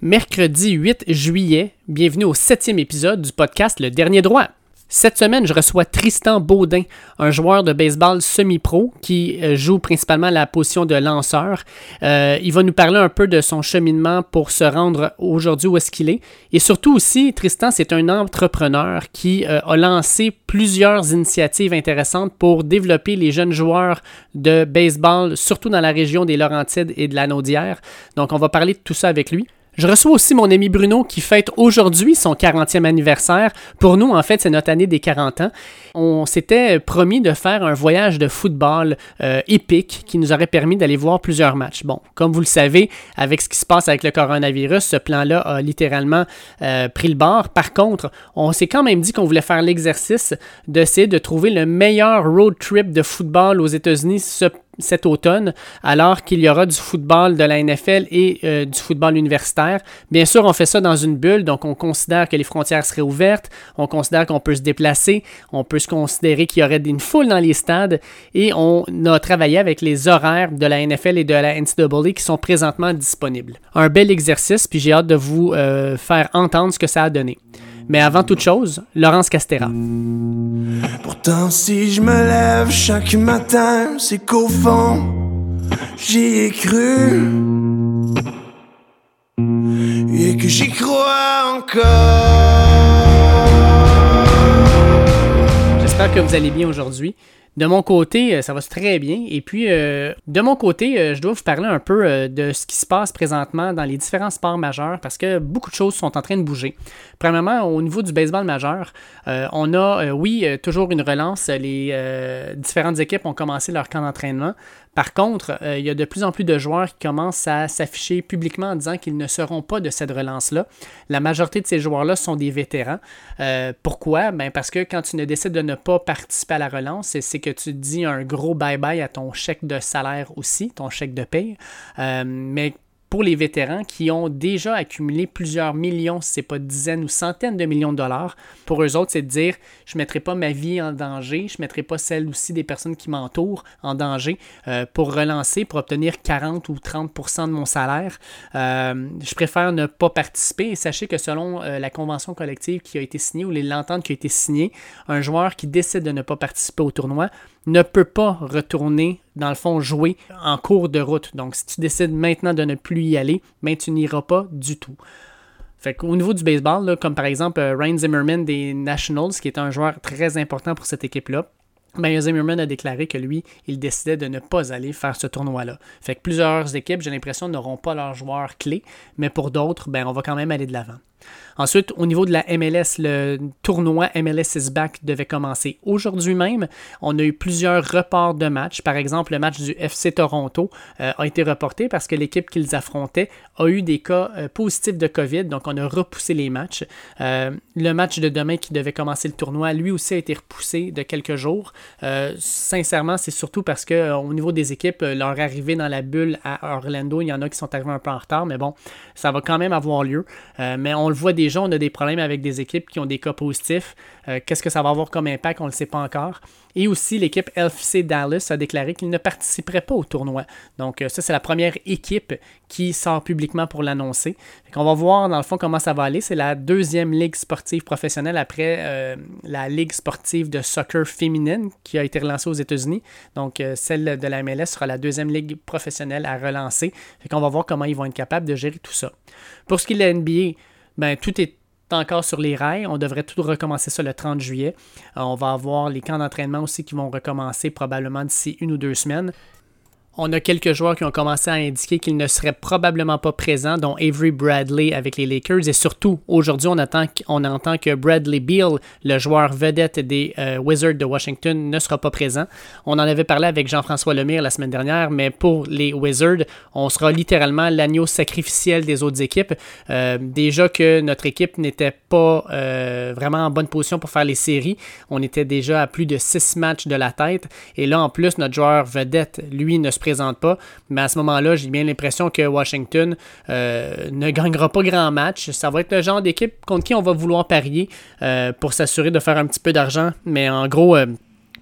Mercredi 8 juillet, bienvenue au septième épisode du podcast Le Dernier Droit. Cette semaine, je reçois Tristan Baudin, un joueur de baseball semi-pro qui euh, joue principalement la position de lanceur. Euh, il va nous parler un peu de son cheminement pour se rendre aujourd'hui où est-ce qu'il est. Et surtout aussi, Tristan, c'est un entrepreneur qui euh, a lancé plusieurs initiatives intéressantes pour développer les jeunes joueurs de baseball, surtout dans la région des Laurentides et de la Naudière. Donc, on va parler de tout ça avec lui. Je reçois aussi mon ami Bruno qui fête aujourd'hui son 40e anniversaire. Pour nous, en fait, c'est notre année des 40 ans. On s'était promis de faire un voyage de football euh, épique qui nous aurait permis d'aller voir plusieurs matchs. Bon, comme vous le savez, avec ce qui se passe avec le coronavirus, ce plan-là a littéralement euh, pris le bord. Par contre, on s'est quand même dit qu'on voulait faire l'exercice d'essayer de trouver le meilleur road trip de football aux États-Unis cet automne, alors qu'il y aura du football de la NFL et euh, du football universitaire. Bien sûr, on fait ça dans une bulle, donc on considère que les frontières seraient ouvertes, on considère qu'on peut se déplacer, on peut se considérer qu'il y aurait une foule dans les stades, et on a travaillé avec les horaires de la NFL et de la NCAA qui sont présentement disponibles. Un bel exercice, puis j'ai hâte de vous euh, faire entendre ce que ça a donné. Mais avant toute chose, Laurence Castera. Pourtant, si je me lève chaque matin, c'est qu'au fond, j'y ai cru. Et que j'y crois encore. J'espère que vous allez bien aujourd'hui. De mon côté, euh, ça va très bien. Et puis, euh, de mon côté, euh, je dois vous parler un peu de ce qui se passe présentement dans les différents sports majeurs parce que beaucoup de choses sont en train de bouger. Premièrement, au niveau du baseball majeur, on a, oui, toujours une relance. Les différentes équipes ont commencé leur camp d'entraînement. Par contre, euh, il y a de plus en plus de joueurs qui commencent à s'afficher publiquement en disant qu'ils ne seront pas de cette relance-là. La majorité de ces joueurs-là sont des vétérans. Euh, pourquoi? Ben parce que quand tu ne décides de ne pas participer à la relance, c'est que tu dis un gros bye-bye à ton chèque de salaire aussi, ton chèque de paye. Euh, mais pour les vétérans qui ont déjà accumulé plusieurs millions, si ce n'est pas dizaines ou centaines de millions de dollars. Pour eux autres, c'est de dire je ne mettrai pas ma vie en danger, je ne mettrai pas celle aussi des personnes qui m'entourent en danger euh, pour relancer, pour obtenir 40 ou 30% de mon salaire. Euh, je préfère ne pas participer et sachez que selon euh, la convention collective qui a été signée ou l'entente qui a été signée, un joueur qui décide de ne pas participer au tournoi ne peut pas retourner, dans le fond, jouer en cours de route. Donc, si tu décides maintenant de ne plus y aller, ben, tu n'iras pas du tout. Fait qu'au niveau du baseball, comme par exemple euh, Ryan Zimmerman des Nationals, qui est un joueur très important pour cette équipe-là, ben, Zimmerman a déclaré que lui, il décidait de ne pas aller faire ce tournoi-là. Fait que plusieurs équipes, j'ai l'impression, n'auront pas leurs joueurs clés, mais pour d'autres, ben, on va quand même aller de l'avant. Ensuite, au niveau de la MLS, le tournoi MLS is back devait commencer aujourd'hui même. On a eu plusieurs reports de matchs. Par exemple, le match du FC Toronto euh, a été reporté parce que l'équipe qu'ils affrontaient a eu des cas euh, positifs de COVID, donc on a repoussé les matchs. Euh, le match de demain qui devait commencer le tournoi, lui aussi a été repoussé de quelques jours. sincèrement, c'est surtout parce que au niveau des équipes, leur arrivée dans la bulle à Orlando, il y en a qui sont arrivés un peu en retard, mais bon, ça va quand même avoir lieu. mais on le voit déjà, on a des problèmes avec des équipes qui ont des cas positifs. Euh, qu'est-ce que ça va avoir comme impact, on ne le sait pas encore. Et aussi, l'équipe LFC Dallas a déclaré qu'il ne participerait pas au tournoi. Donc, euh, ça, c'est la première équipe qui sort publiquement pour l'annoncer. On va voir, dans le fond, comment ça va aller. C'est la deuxième ligue sportive professionnelle après euh, la ligue sportive de soccer féminine qui a été relancée aux États-Unis. Donc, celle de la MLS sera la deuxième ligue professionnelle à relancer. On va voir comment ils vont être capables de gérer tout ça. Pour ce qui est de la NBA, ben, tout est encore sur les rails. On devrait tout recommencer ça le 30 juillet. Euh, on va avoir les camps d'entraînement aussi qui vont recommencer probablement d'ici une ou deux semaines. On a quelques joueurs qui ont commencé à indiquer qu'ils ne seraient probablement pas présents, dont Avery Bradley avec les Lakers. Et surtout, aujourd'hui, on, entend que Bradley Beal, le joueur vedette des euh, Wizards de Washington, ne sera pas présent. On en avait parlé avec Jean-François Lemire la semaine dernière, mais pour les Wizards, on sera littéralement l'agneau sacrificiel des autres équipes. Euh, déjà que notre équipe n'était pas euh, vraiment en bonne position pour faire les séries. On était déjà à plus de six matchs de la tête. Et là, en plus, notre joueur vedette, lui, ne se pas. Mais à ce moment-là, j'ai bien l'impression que Washington euh, ne gagnera pas grand match. Ça va être le genre d'équipe contre qui on va vouloir parier euh, pour s'assurer de faire un petit peu d'argent. Mais en gros, euh,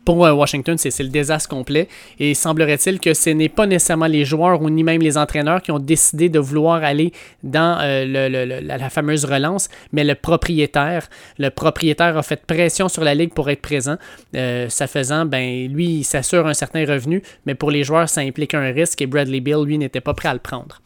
pour Washington, c'est le désastre complet. Et semblerait-il que ce n'est pas nécessairement les joueurs ou ni même les entraîneurs qui ont décidé de vouloir aller dans euh, la, fameuse relance, mais le propriétaire. Le propriétaire a fait pression sur la ligue pour être présent. Euh, ça faisant, ben lui, il s'assure un certain revenu, mais pour les joueurs, ça implique un risque et Bradley Bill, lui, n'était pas prêt à le prendre.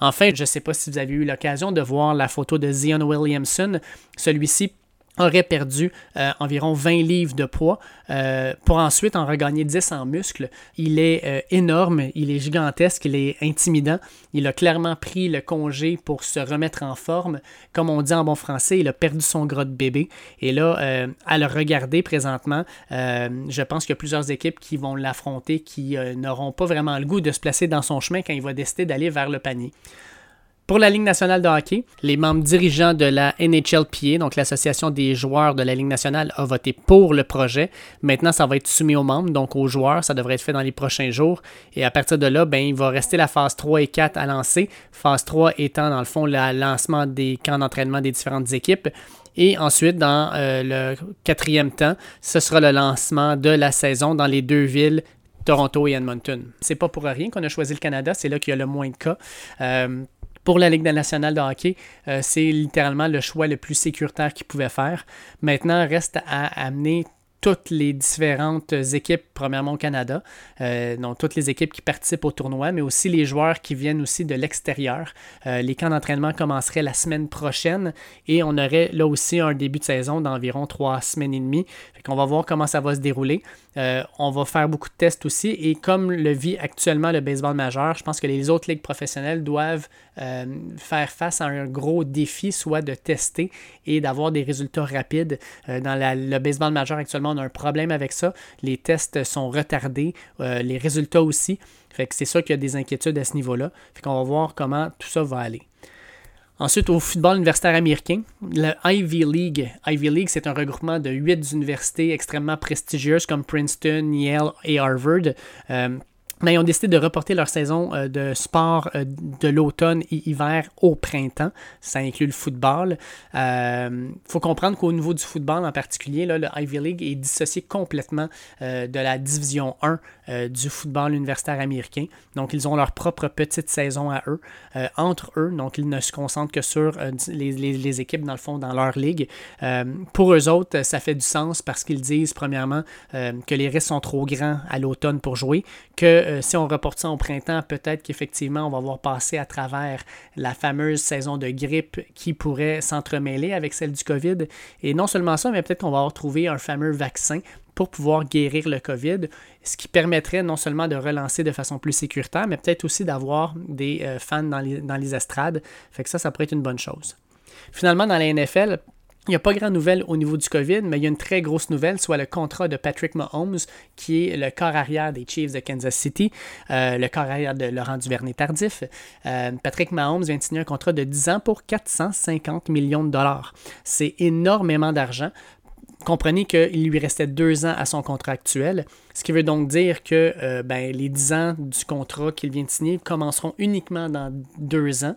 Enfin, je ne sais pas si vous avez eu l'occasion de voir la photo de Zion Williamson. Celui-ci aurait perdu euh, environ 20 livres de poids euh, pour ensuite en regagner 10 en muscles. Il est euh, énorme, il est gigantesque, il est intimidant. Il a clairement pris le congé pour se remettre en forme. Comme on dit en bon français, il a perdu son gras de bébé. Et là, à le regarder présentement, je pense qu'il y a plusieurs équipes qui vont l'affronter, qui n'auront pas vraiment le goût de se placer dans son chemin quand il va décider d'aller vers le panier. Pour la Ligue nationale de hockey, les membres dirigeants de la NHLPA, donc l'Association des joueurs de la Ligue nationale, a voté pour le projet. Maintenant, ça va être soumis aux membres, donc aux joueurs. Ça devrait être fait dans les prochains jours. Et à partir de là, ben, il va rester la phase 3 et 4 à lancer. Phase 3 étant, dans le fond, le lancement des camps d'entraînement des différentes équipes. Et ensuite, dans euh, le quatrième temps, ce sera le lancement de la saison dans les deux villes Toronto et Edmonton. C'est pas pour rien qu'on a choisi le Canada, c'est là qu'il y a le moins de cas. Euh, pour la Ligue nationale de hockey, euh, c'est littéralement le choix le plus sécuritaire qu'ils pouvaient faire. Maintenant, reste à amener toutes les différentes équipes, premièrement au Canada, euh, donc toutes les équipes qui participent au tournoi, mais aussi les joueurs qui viennent aussi de l'extérieur. Euh, les camps d'entraînement commenceraient la semaine prochaine et on aurait là aussi un début de saison d'environ trois semaines et demie. On va voir comment ça va se dérouler. Euh, on va faire beaucoup de tests aussi et comme le vit actuellement le baseball majeur, je pense que les autres ligues professionnelles doivent faire face à un gros défi, soit de tester et d'avoir des résultats rapides. dans le baseball majeur actuellement, on a un problème avec ça. Les tests sont retardés, euh, les résultats aussi. Fait c'est ça qu'il y a des inquiétudes à ce niveau-là. Fait qu'on va voir comment tout ça va aller. Ensuite, au football universitaire américain, le Ivy League. Ivy League, c'est un regroupement de huit universités extrêmement prestigieuses comme Princeton, Yale et Harvard. Euh, mais ils ont décidé de reporter leur saison euh, de sport euh, de l'automne et hiver au printemps. Ça inclut le football. Il euh, faut comprendre qu'au niveau du football en particulier, là, le Ivy League est dissocié complètement de la division 1 du football universitaire américain. Donc, ils ont leur propre petite saison à eux, entre eux. Donc, ils ne se concentrent que sur les, les, équipes, dans le fond, dans leur ligue. pour eux autres, ça fait du sens parce qu'ils disent, premièrement, que les risques sont trop grands à l'automne pour jouer, que euh, si on reporte ça au printemps, peut-être qu'effectivement, on va voir passer à travers la fameuse saison de grippe qui pourrait s'entremêler avec celle du COVID. Et non seulement ça, mais peut-être qu'on va retrouver un fameux vaccin pour pouvoir guérir le COVID, ce qui permettrait non seulement de relancer de façon plus sécuritaire, mais peut-être aussi d'avoir des euh, fans dans les, dans les estrades. Fait que ça, ça pourrait être une bonne chose. Finalement, dans la NFL, il n'y a pas grand nouvelle au niveau du COVID, mais il y a une très grosse nouvelle, soit le contrat de Patrick Mahomes, qui est le corps arrière des Chiefs de Kansas City, euh, le corps arrière de Laurent Duvernay-Tardif. Euh, Patrick Mahomes vient de signer un contrat de 10 ans pour 450 millions de dollars. C'est énormément d'argent. Comprenez qu'il lui restait deux ans à son contrat actuel, ce qui veut donc dire que euh, ben, les 10 ans du contrat qu'il vient de signer commenceront uniquement dans deux ans.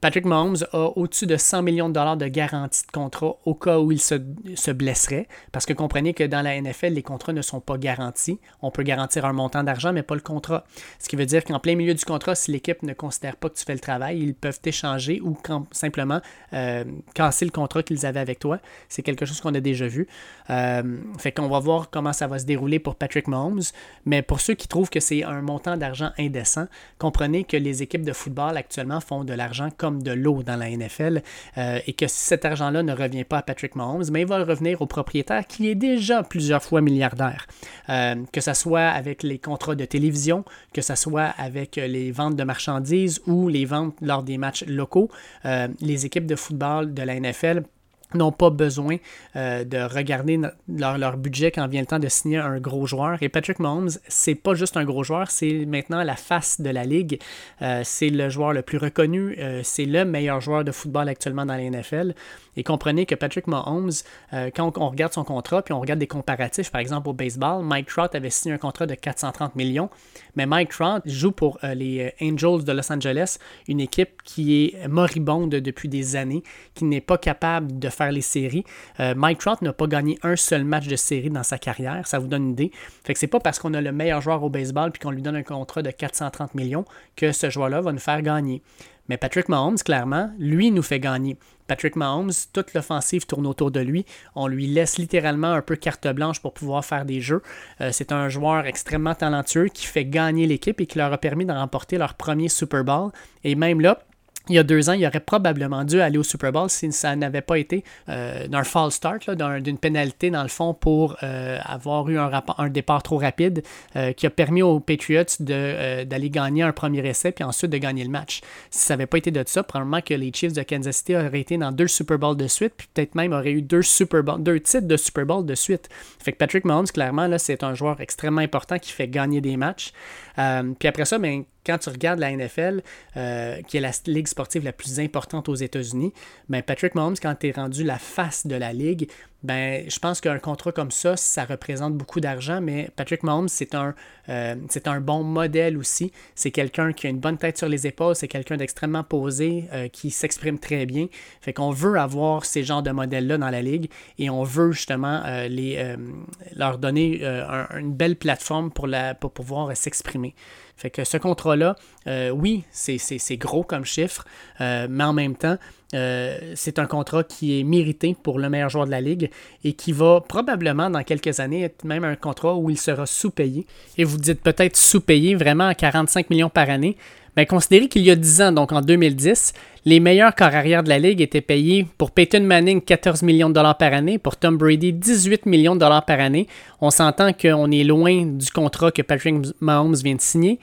Patrick Mahomes a au-dessus de 100 millions de dollars de garantie de contrat au cas où il se, blesserait. Parce que comprenez que dans la NFL, les contrats ne sont pas garantis. On peut garantir un montant d'argent, mais pas le contrat. Ce qui veut dire qu'en plein milieu du contrat, si l'équipe ne considère pas que tu fais le travail, ils peuvent t'échanger ou simplement euh, casser le contrat qu'ils avaient avec toi. C'est quelque chose qu'on a déjà vu. Euh, fait qu'on va voir comment ça va se dérouler pour Patrick Mahomes. Mais pour ceux qui trouvent que c'est un montant d'argent indécent, comprenez que les équipes de football actuellement font de l'argent comme de l'eau dans la NFL euh, et que cet argent-là ne revient pas à Patrick Mahomes, mais il va revenir au propriétaire qui est déjà plusieurs fois milliardaire. Euh, que ce soit avec les contrats de télévision, que ce soit avec les ventes de marchandises ou les ventes lors des matchs locaux, euh, les équipes de football de la NFL n'ont pas besoin euh, de regarder leur, budget quand vient le temps de signer un gros joueur. Et Patrick Mahomes, c'est pas juste un gros joueur, c'est maintenant la face de la ligue. Euh, c'est le joueur le plus reconnu, euh, c'est le meilleur joueur de football actuellement dans la NFL. Et comprenez que Patrick Mahomes, quand on, regarde son contrat, puis on regarde des comparatifs, par exemple au baseball, Mike Trout avait signé un contrat de 430 millions, mais Mike Trout joue pour les Angels de Los Angeles, une équipe qui est moribonde depuis des années, qui n'est pas capable de faire faire les séries. Mike Trout n'a pas gagné un seul match de série dans sa carrière, ça vous donne une idée. Fait que c'est pas parce qu'on a le meilleur joueur au baseball puis qu'on lui donne un contrat de 430 millions que ce joueur-là va nous faire gagner. Mais Patrick Mahomes, clairement, lui nous fait gagner. Patrick Mahomes, toute l'offensive tourne autour de lui. On lui laisse littéralement un peu carte blanche pour pouvoir faire des jeux. Euh, c'est un joueur extrêmement talentueux qui fait gagner l'équipe et qui leur a permis de remporter leur premier Super Bowl. Et même là, il y a deux ans, il aurait probablement dû aller au Super Bowl si ça n'avait pas été euh, d'un false start, d'une pénalité dans le fond pour euh, avoir eu un, un, départ trop rapide euh, qui a permis aux Patriots d'aller gagner un premier essai puis ensuite de gagner le match. Si ça n'avait pas été de ça, probablement que les Chiefs de Kansas City auraient été dans deux Super Bowls de suite puis peut-être même auraient eu deux, Super deux titres de Super Bowl de suite. Fait que Patrick Mahomes, clairement, c'est un joueur extrêmement important qui fait gagner des matchs. puis après ça, ben, quand tu regardes la NFL, euh, qui est la ligue sportive la plus importante aux États-Unis, ben Patrick Mahomes, quand tu es rendu la face de la ligue, ben, je pense qu'un contrat comme ça, ça représente beaucoup d'argent, mais Patrick Mahomes, c'est un, euh, un bon modèle aussi. C'est quelqu'un qui a une bonne tête sur les épaules, c'est quelqu'un d'extrêmement posé, euh, qui s'exprime très bien. Fait qu'on veut avoir ces genres de modèles-là dans la ligue et on veut justement les, leur donner une belle plateforme pour, la, pour pouvoir s'exprimer. Fait que ce contrat-là, euh, oui, c'est gros comme chiffre, euh, mais en même temps, euh, c'est un contrat qui est mérité pour le meilleur joueur de la ligue et qui va probablement dans quelques années être même un contrat où il sera sous-payé. Et vous dites peut-être sous-payé vraiment à 45 millions par année. Mais considérez qu'il y a 10 ans, donc en 2010, les meilleurs corps arrière de la ligue étaient payés pour Peyton Manning 14 millions de dollars par année, pour Tom Brady 18 millions de dollars par année. On s'entend qu'on est loin du contrat que Patrick Mahomes vient de signer.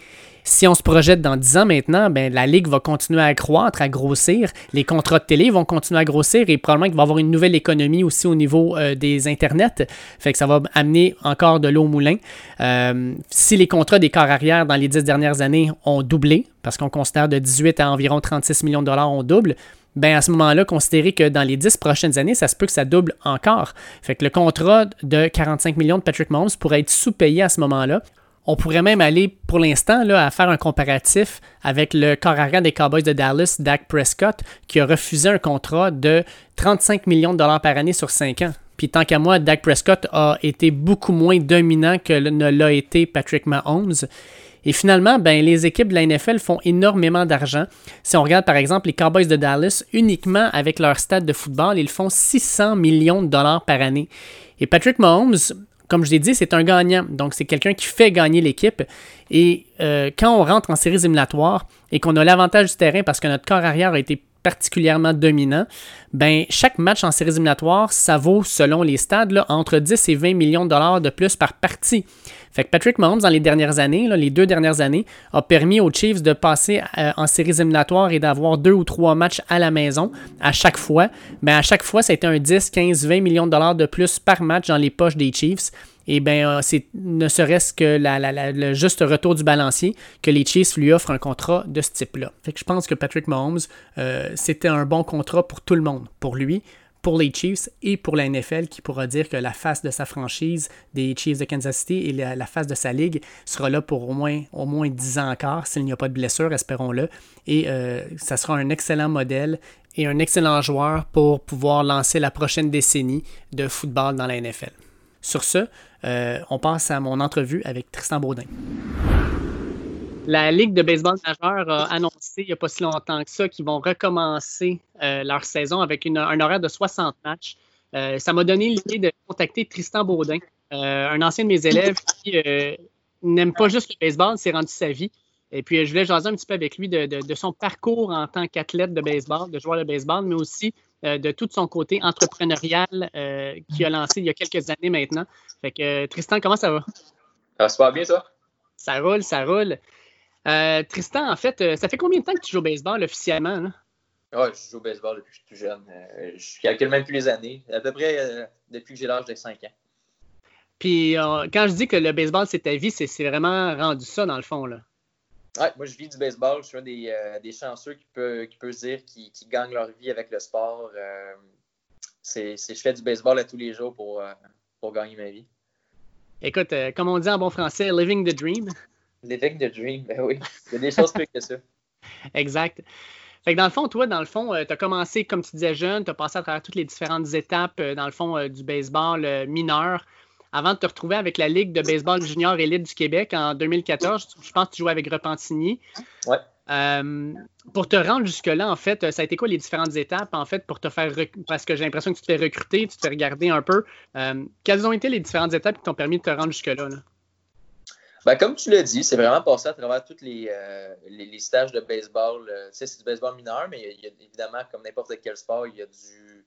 Si on se projette dans 10 ans maintenant, ben, la ligue va continuer à croître, à grossir. Les contrats de télé vont continuer à grossir et probablement qu'il va y avoir une nouvelle économie aussi au niveau euh, des Internets. Fait que ça va amener encore de l'eau au moulin. Euh, si les contrats des corps arrière dans les 10 dernières années ont doublé, parce qu'on considère de 18 à environ 36 millions de dollars, on double, ben à ce moment-là, considérez que dans les 10 prochaines années, ça se peut que ça double encore. Fait que le contrat de 45 millions de Patrick Mahomes pourrait être sous-payé à ce moment-là. On pourrait même aller pour l'instant à faire un comparatif avec le corps des Cowboys de Dallas, Dak Prescott, qui a refusé un contrat de 35 millions de dollars par année sur 5 ans. Puis tant qu'à moi, Dak Prescott a été beaucoup moins dominant que ne l'a été Patrick Mahomes. Et finalement, ben, les équipes de la NFL font énormément d'argent. Si on regarde par exemple les Cowboys de Dallas, uniquement avec leur stade de football, ils font 600 millions de dollars par année. Et Patrick Mahomes, comme je l'ai dit, c'est un gagnant. Donc, c'est quelqu'un qui fait gagner l'équipe. Et euh, quand on rentre en séries éliminatoires et qu'on a l'avantage du terrain parce que notre corps arrière a été particulièrement dominant, ben chaque match en séries éliminatoires, ça vaut, selon les stades, entre 10 et 20 millions de dollars de plus par partie. Fait que Patrick Mahomes, dans les dernières années, les deux dernières années, a permis aux Chiefs de passer euh, en séries éliminatoires et d'avoir deux ou trois matchs à la maison à chaque fois. Mais ben, à chaque fois, ça a été un 10, 15, 20 millions de dollars de plus par match dans les poches des Chiefs. Et bien, euh, c'est ne serait-ce que le juste retour du balancier que les Chiefs lui offrent un contrat de ce type-là. Fait que je pense que Patrick Mahomes, euh, c'était un bon contrat pour tout le monde. Pour lui, pour les Chiefs et pour la NFL qui pourra dire que la face de sa franchise des Chiefs de Kansas City et la, face de sa ligue sera là pour au moins, au moins 10 ans encore, s'il n'y a pas de blessure, espérons-le. Et euh, ça sera un excellent modèle et un excellent joueur pour pouvoir lancer la prochaine décennie de football dans la NFL. Sur ce, euh, on passe à mon entrevue avec Tristan Baudin. La Ligue de baseball majeur a annoncé il n'y a pas si longtemps que ça qu'ils vont recommencer euh, leur saison avec un horaire de 60 matchs. Euh, ça m'a donné l'idée de contacter Tristan Baudin, euh, un ancien de mes élèves qui n'aime pas juste le baseball, c'est rendu sa vie. Et puis, je voulais jaser un petit peu avec lui de, son parcours en tant qu'athlète de baseball, de joueur de baseball, mais aussi de tout son côté entrepreneurial qu'il a lancé il y a quelques années maintenant. Fait que, Tristan, comment ça va? Ça va bien, ça? Ça roule, ça roule. Euh, Tristan, en fait, euh, ça fait combien de temps que tu joues au baseball officiellement? Là? Ouais, je joue au baseball depuis que je suis tout jeune. Euh, je calcule même plus les années. À peu près depuis que j'ai l'âge de 5 ans. Puis quand je dis que le baseball, c'est ta vie, c'est vraiment rendu ça dans le fond. Là. Ouais, moi, je vis du baseball. Je suis un des, chanceux qui peut, qui peut se dire qui, gagnent leur vie avec le sport. c'est, je fais du baseball à tous les jours pour, pour gagner ma vie. Écoute, comme on dit en bon français, living the dream. Living the dream, ben oui. Il y a des choses plus que ça. Exact. Fait que dans le fond, toi, dans le fond, tu as commencé, comme tu disais, jeune, tu as passé à travers toutes les différentes étapes, dans le fond, du baseball mineur avant de te retrouver avec la Ligue de baseball junior élite du Québec en 2014. Je pense que tu jouais avec Repentigny. Ouais. Euh, pour te rendre jusque-là, en fait, ça a été quoi les différentes étapes, en fait, pour te faire parce que j'ai l'impression que tu te fais recruter, tu te fais regarder un peu. Euh, quelles ont été les différentes étapes qui t'ont permis de te rendre jusque-là? Ben, comme tu l'as dit, c'est vraiment passé à travers tous les, euh, les, stages de baseball. tu sais, c'est du baseball mineur, mais évidemment, comme n'importe quel sport, il y a du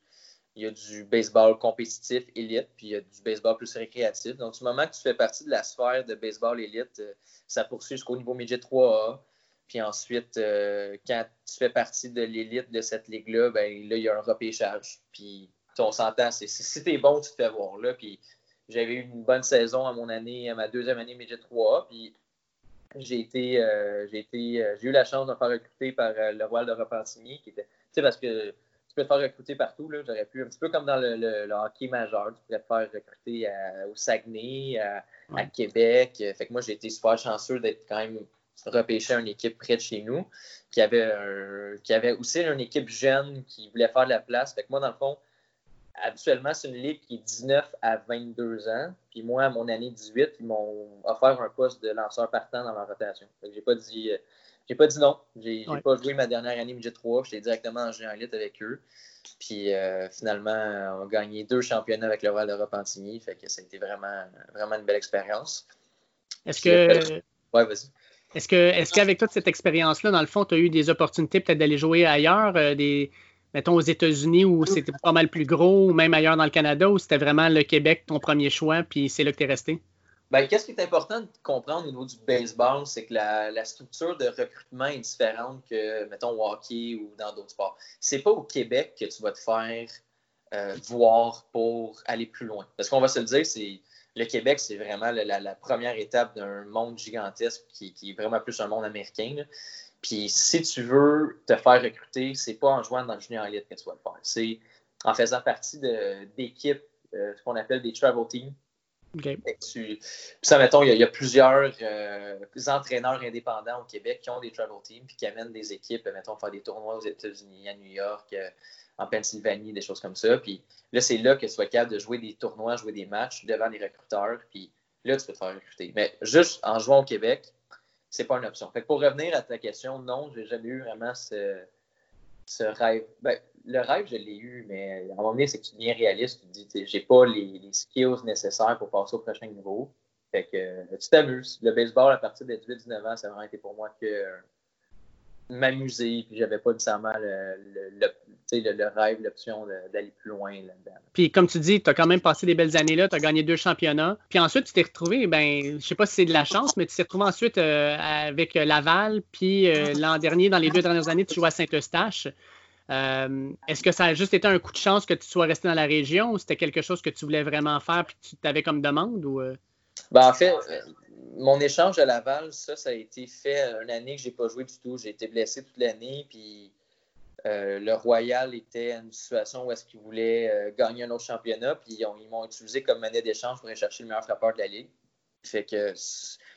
il y a du baseball compétitif élite, puis il y a du baseball plus récréatif. Donc, du moment que tu fais partie de la sphère de baseball élite, euh, ça poursuit jusqu'au niveau midget 3A. Puis ensuite, euh, quand tu fais partie de l'élite de cette ligue-là, ben là, il y a un repêchage. Puis on s'entend, si t'es bon, tu te fais voir là. Puis j'avais eu une bonne saison à mon année, à ma deuxième année midget 3A. Puis j'ai été, euh, j'ai été, j'ai eu la chance de me faire recruter par le roi de Repentigny, qui était, tu sais, parce que tu peux te faire recruter partout. J'aurais pu, un petit peu comme dans le, hockey majeur, tu pourrais te faire recruter au Saguenay, à, Québec. Fait que moi, j'ai été super chanceux d'être quand même repêché à une équipe près de chez nous, qui avait, qui avait aussi une équipe jeune qui voulait faire de la place. Fait que moi, dans le fond, habituellement, c'est une ligue qui est 19 à 22 ans. Puis moi, à mon année 18, ils m'ont offert un poste de lanceur partant dans la rotation. Que j'ai pas dit j'ai pas dit non. J'ai n'ai pas joué ma dernière année midget 3. J'étais directement en géant élite avec eux. Puis euh, finalement, on a gagné deux championnats avec le Royal de Repentigny. Fait que ça a été vraiment, vraiment une belle expérience. Est-ce que. Ouais, vas-y. Est-ce que est-ce qu'avec toute cette expérience-là, dans le fond, tu as eu des opportunités peut-être d'aller jouer ailleurs, euh, des, mettons aux États-Unis où c'était pas mal plus gros, ou même ailleurs dans le Canada, où c'était vraiment le Québec ton premier choix, puis c'est là que tu es resté? Ben, qu'est-ce qui est important de comprendre au niveau du baseball, c'est que la, structure de recrutement est différente que, mettons, au hockey ou dans d'autres sports. C'est pas au Québec que tu vas te faire euh, voir pour aller plus loin. Parce qu'on va se le dire, c'est le Québec, c'est vraiment la, première étape d'un monde gigantesque qui, est vraiment plus un monde américain. Puis si tu veux te faire recruter, c'est pas en jouant dans le junior elite que tu vas le faire. C'est en faisant partie d'équipes, euh, ce qu'on appelle des travel teams ça, mettons, il y, a, plusieurs euh, entraîneurs indépendants au Québec qui ont des travel teams puis qui amènent des équipes, mettons, faire des tournois aux États-Unis, à New York, euh, en Pennsylvanie, des choses comme ça. Puis là, c'est là que tu sois capable de jouer des tournois, jouer des matchs devant des recruteurs. Puis là, tu peux te faire recruter. Mais juste en jouant au Québec, c'est pas une option. Fait pour revenir à ta question, non, j'ai jamais eu vraiment ce, ce rêve. Ben, le rêve, je l'ai eu, mais à un moment donné, c'est que tu deviens réaliste. Tu te dis, j'ai pas les, skills nécessaires pour passer au prochain niveau. Fait que tu t'amuses. Le baseball, à partir de 18-19 ans, ça a vraiment été pour moi que m'amuser. Puis j'avais pas nécessairement le, le, rêve, l'option d'aller plus loin là-dedans. Puis comme tu dis, tu as quand même passé des belles années là, tu as gagné deux championnats. Puis ensuite, tu t'es retrouvé, ben, je sais pas si c'est de la chance, mais tu t'es retrouvé ensuite euh, avec Laval. Puis l'an dernier, dans les deux dernières années, tu jouais à Saint-Eustache. Euh, est-ce que ça a juste été un coup de chance que tu sois resté dans la région ou c'était quelque chose que tu voulais vraiment faire et que tu t'avais comme demande? Ou, euh? ben, en fait, euh, mon échange à Laval, ça, ça a été fait une année que je n'ai pas joué du tout. J'ai été blessé toute l'année, puis le Royal était une situation où est-ce qu'ils voulaient gagner un autre championnat, puis ils, m'ont utilisé comme monnaie d'échange pour aller chercher le meilleur frappeur de la Ligue. Fait que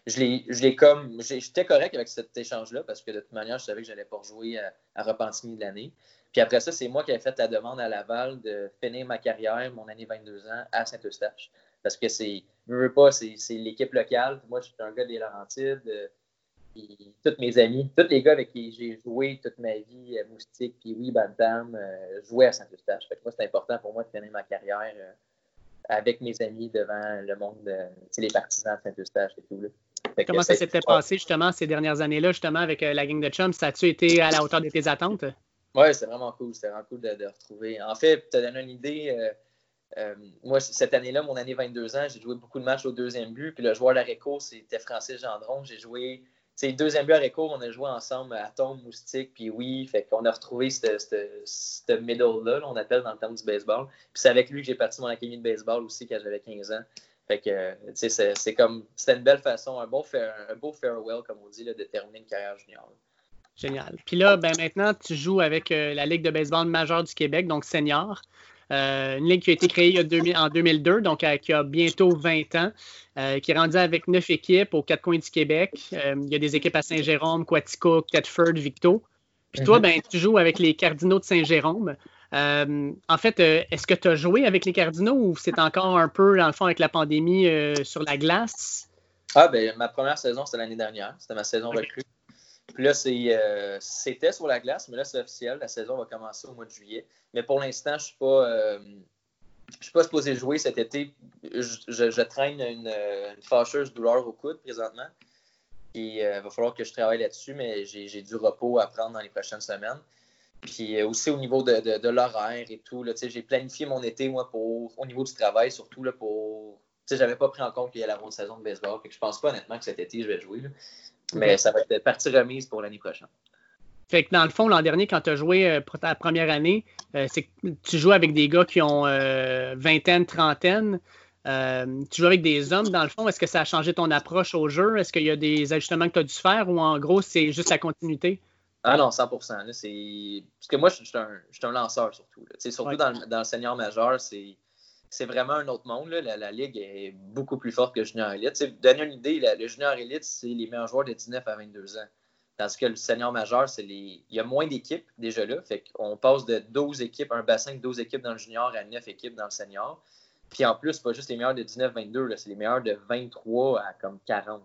je l'ai. J'étais correct avec cet échange-là parce que de toute manière, je savais que je n'allais pas rejouer à, à de l'année. Puis après ça, c'est moi qui ai fait la demande à Laval de finir ma carrière, mon année 22 ans, à Saint-Eustache. Parce que c'est, je veux pas, c'est l'équipe locale. Moi, je suis un gars des Laurentides. Euh, puis tous mes amis, tous les gars avec qui j'ai joué toute ma vie, euh, Moustique, puis oui, Bantam, euh, jouaient à Saint-Eustache. Fait que moi, c'est important pour moi de finir ma carrière avec mes amis devant le monde, les partisans de Saint-Eustache et tout. Là. Comment ça s'était passé justement ces dernières années-là, justement, avec la gang de chums? Ça a-tu été à la hauteur de tes attentes? Oui, c'est vraiment cool. C'était vraiment cool de, retrouver. En fait, pour te donner une idée, euh, euh, moi, cette année-là, mon année 22 ans, j'ai joué beaucoup de matchs au deuxième but. Puis le joueur d'Areco, c'était Francis Gendron. J'ai joué. C'est deuxième but à Areco, on a joué ensemble à Tom, Moustique, puis oui. Fait qu'on a retrouvé ce middle-là, on appelle dans le terme du baseball. Puis c'est avec lui que j'ai parti mon académie de baseball aussi quand j'avais 15 ans. Fait que, tu sais, c'est comme. C'était une belle façon, un beau, un beau farewell, comme on dit, de terminer une carrière junior. Génial. Puis là, ben maintenant, tu joues avec euh, la Ligue de baseball majeure du Québec, donc senior. Euh, une ligue qui a été créée en 2002, donc euh, qui a bientôt 20 ans, qui est rendue avec neuf équipes aux quatre coins du Québec. il y a des équipes à Saint-Jérôme, Quatico, Thetford, Victo. Puis toi, ben, tu joues avec les Cardinaux de Saint-Jérôme. Euh, en fait, euh, est-ce que tu as joué avec les Cardinaux ou c'est encore un peu, dans le fond, avec la pandémie sur la glace? Ah, ben, ma première saison, c'était l'année dernière. C'était ma saison recrue. Puis là, c'était sur la glace, mais là, c'est officiel. La saison va commencer au mois de juillet. Mais pour l'instant, je ne suis pas ne suis pas supposé jouer cet été. Je, traîne une, fâcheuse douleur au coude présentement. Et il euh, va falloir que je travaille là-dessus, mais j'ai du repos à prendre dans les prochaines semaines. Puis euh, aussi au niveau de, l'horaire et tout, j'ai planifié mon été, moi, pour, au niveau du travail, surtout pour. J'avais pas pris en compte qu'il y a la bonne saison de baseball. Fait que je pense pas honnêtement que cet été, je vais jouer. Mais ça va être partie remise pour l'année prochaine. Fait que dans le fond, l'an dernier, quand tu as joué euh, pour ta première année, euh, c'est que tu joues avec des gars qui ont euh, vingtaine, trentaine. tu joues avec des hommes, dans le fond. Est-ce que ça a changé ton approche au jeu? Est-ce qu'il y a des ajustements que tu as dû faire ou en gros, c'est juste la continuité? Ah non, 100% Parce que moi, je suis un, lanceur surtout. Surtout dans, le senior majeur, c'est vraiment un autre monde. La, ligue est beaucoup plus forte que le junior élite. Donner une idée, le junior élite, c'est les meilleurs joueurs de 19 à 22 ans. Tandis que le senior majeur, c'est les... il y a moins d'équipes déjà là. Fait qu'on passe de 12 équipes, un bassin de 12 équipes dans le junior à 9 équipes dans le senior. Puis en plus, c'est pas juste les meilleurs de 19-22, c'est les meilleurs de 23 à comme 40.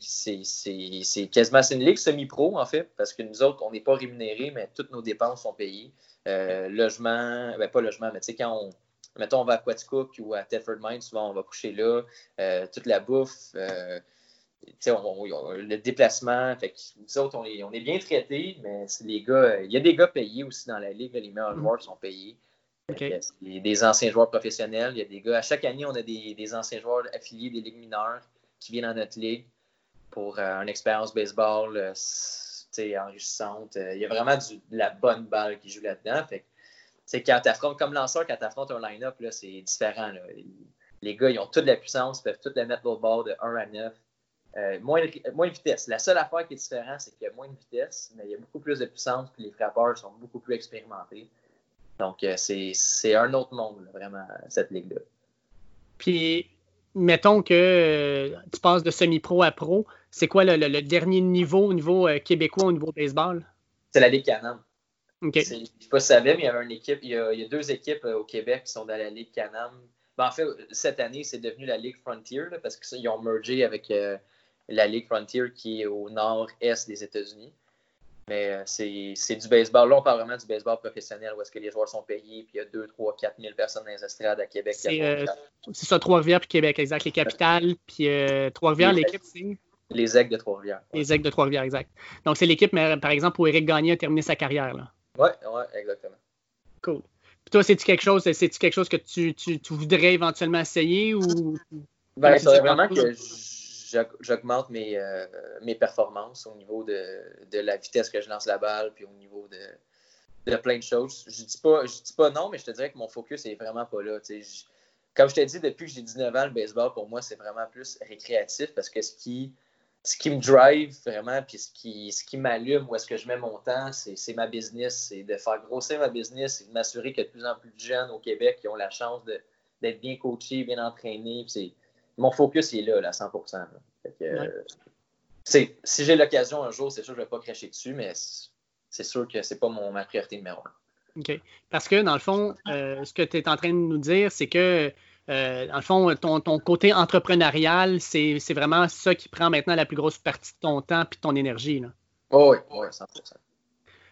C'est quasiment une ligue semi-pro, en fait, parce que nous autres, on n'est pas rémunérés, mais toutes nos dépenses sont payées. Euh, logement, ben pas logement, mais tu sais, quand on, mettons, on va à Quaticook ou à Thetford Mines, souvent on va coucher là, euh, toute la bouffe, euh, le déplacement. Fait nous autres, on est, bien traités, mais les gars, il y a des gars payés aussi dans la ligue. les meilleurs mm. joueurs sont payés. Il y a des anciens joueurs professionnels. Il y a des gars. À chaque année, on a des, anciens joueurs affiliés des ligues mineures qui viennent dans notre ligue pour euh, une expérience baseball euh, enrichissante. Euh, il y a vraiment de la bonne balle qui joue là-dedans. Fait quand tu comme lanceur, quand tu affrontes un line-up, c'est différent. Les gars, ils ont toute la puissance, ils peuvent tout la mettre au bord de 1 à 9. Euh, moins, de, vitesse. La seule affaire qui est différente, c'est qu'il y a moins de vitesse, mais il y a beaucoup plus de puissance, puis les frappeurs sont beaucoup plus expérimentés. Donc, euh, c'est un autre monde, vraiment, cette ligue-là. Puis, mettons que euh, tu passes de semi-pro à pro, c'est quoi le, dernier niveau au niveau québécois, au niveau baseball? C'est la Ligue Je ne sais pas si tu savais, mais il y avait une équipe, il y a, deux équipes au Québec qui sont dans la Ligue Canam. Ben, en fait, cette année, c'est devenu la Ligue Frontier parce qu'ils ont mergé avec la Ligue Frontier qui est au nord-est des États-Unis. Mais euh, c'est du baseball. Là, on parle vraiment du baseball professionnel où est-ce que les joueurs sont payés, puis il y a 2, 3, 4 000 personnes dans les estrades à Québec. C'est euh, ça, Trois-Rivières puis Québec, exact. Les capitales, puis euh, Trois-Rivières, l'équipe, c'est. Les Aigles de Trois-Rivières. Les Aigles de Trois-Rivières, exact. Donc, c'est l'équipe, par exemple, où Éric Gagné a terminé sa carrière. Oui, ouais, exactement. Cool. Puis toi, c'est-tu quelque chose, c'est-tu quelque chose que tu, tu, tu, voudrais éventuellement essayer ou? Ben, c'est vraiment que j'augmente mes, euh, mes performances au niveau de, de, la vitesse que je lance la balle, puis au niveau de, de plein de choses. Je dis pas, je dis pas non, mais je te dirais que mon focus est vraiment pas là. comme je t'ai dit, depuis que j'ai 19 ans, le baseball, pour moi, c'est vraiment plus récréatif parce que ce qui, ce qui me drive vraiment, puis ce qui, ce qui m'allume, où est-ce que je mets mon temps, c'est ma business. C'est de faire grossir ma business et de m'assurer qu'il y a de plus en plus de jeunes au Québec qui ont la chance d'être bien coachés, bien entraînés. C'est mon focus est là, à 100% euh, Si j'ai l'occasion un jour, c'est sûr que je ne vais pas cracher dessus, mais c'est sûr que ce n'est pas mon, ma priorité numéro un. OK. Parce que, dans le fond, euh, ce que tu es en train de nous dire, c'est que, euh, dans le fond, ton, côté entrepreneurial, c'est vraiment ça qui prend maintenant la plus grosse partie de ton temps et de ton énergie. Là. Oh oui, oui, 100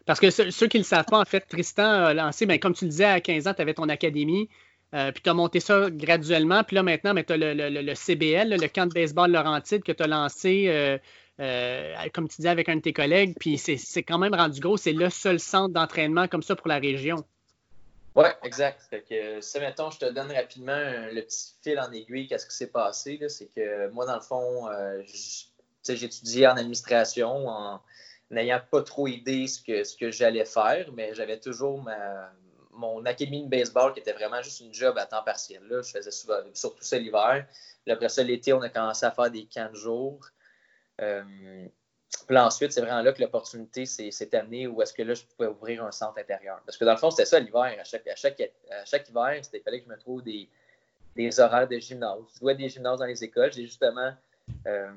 Parce que ceux, qui ne le savent pas, en fait, Tristan a lancé, ben, comme tu le disais, à 15 ans, tu avais ton académie. Euh, puis tu as monté ça graduellement. Puis là, maintenant, tu as le, CBL, le camp de baseball Laurentide que tu as lancé, euh, euh, comme tu disais, avec un de tes collègues. Puis c'est quand même rendu gros. C'est le seul centre d'entraînement comme ça pour la région. Oui, exact. Fait que, si, mettons, je te donne rapidement le petit fil en aiguille, qu'est-ce qui s'est passé, c'est que moi, dans le fond, étudié en administration en n'ayant pas trop idée ce que, ce que j'allais faire, mais j'avais toujours mon académie de baseball qui était vraiment juste une job à temps partiel. Là. Je faisais souvent, surtout ça l'hiver. Après ça, l'été, on a commencé à faire des camps de jour. Euh, puis ensuite, c'est vraiment là que l'opportunité s'est amenée où est-ce que là, je pouvais ouvrir un centre intérieur. Parce que dans le fond, c'était ça l'hiver. À chaque, à chaque, à chaque hiver, il fallait que je me trouve des, des horaires de gymnase. Je jouais des gymnases dans les écoles. J'ai justement euh,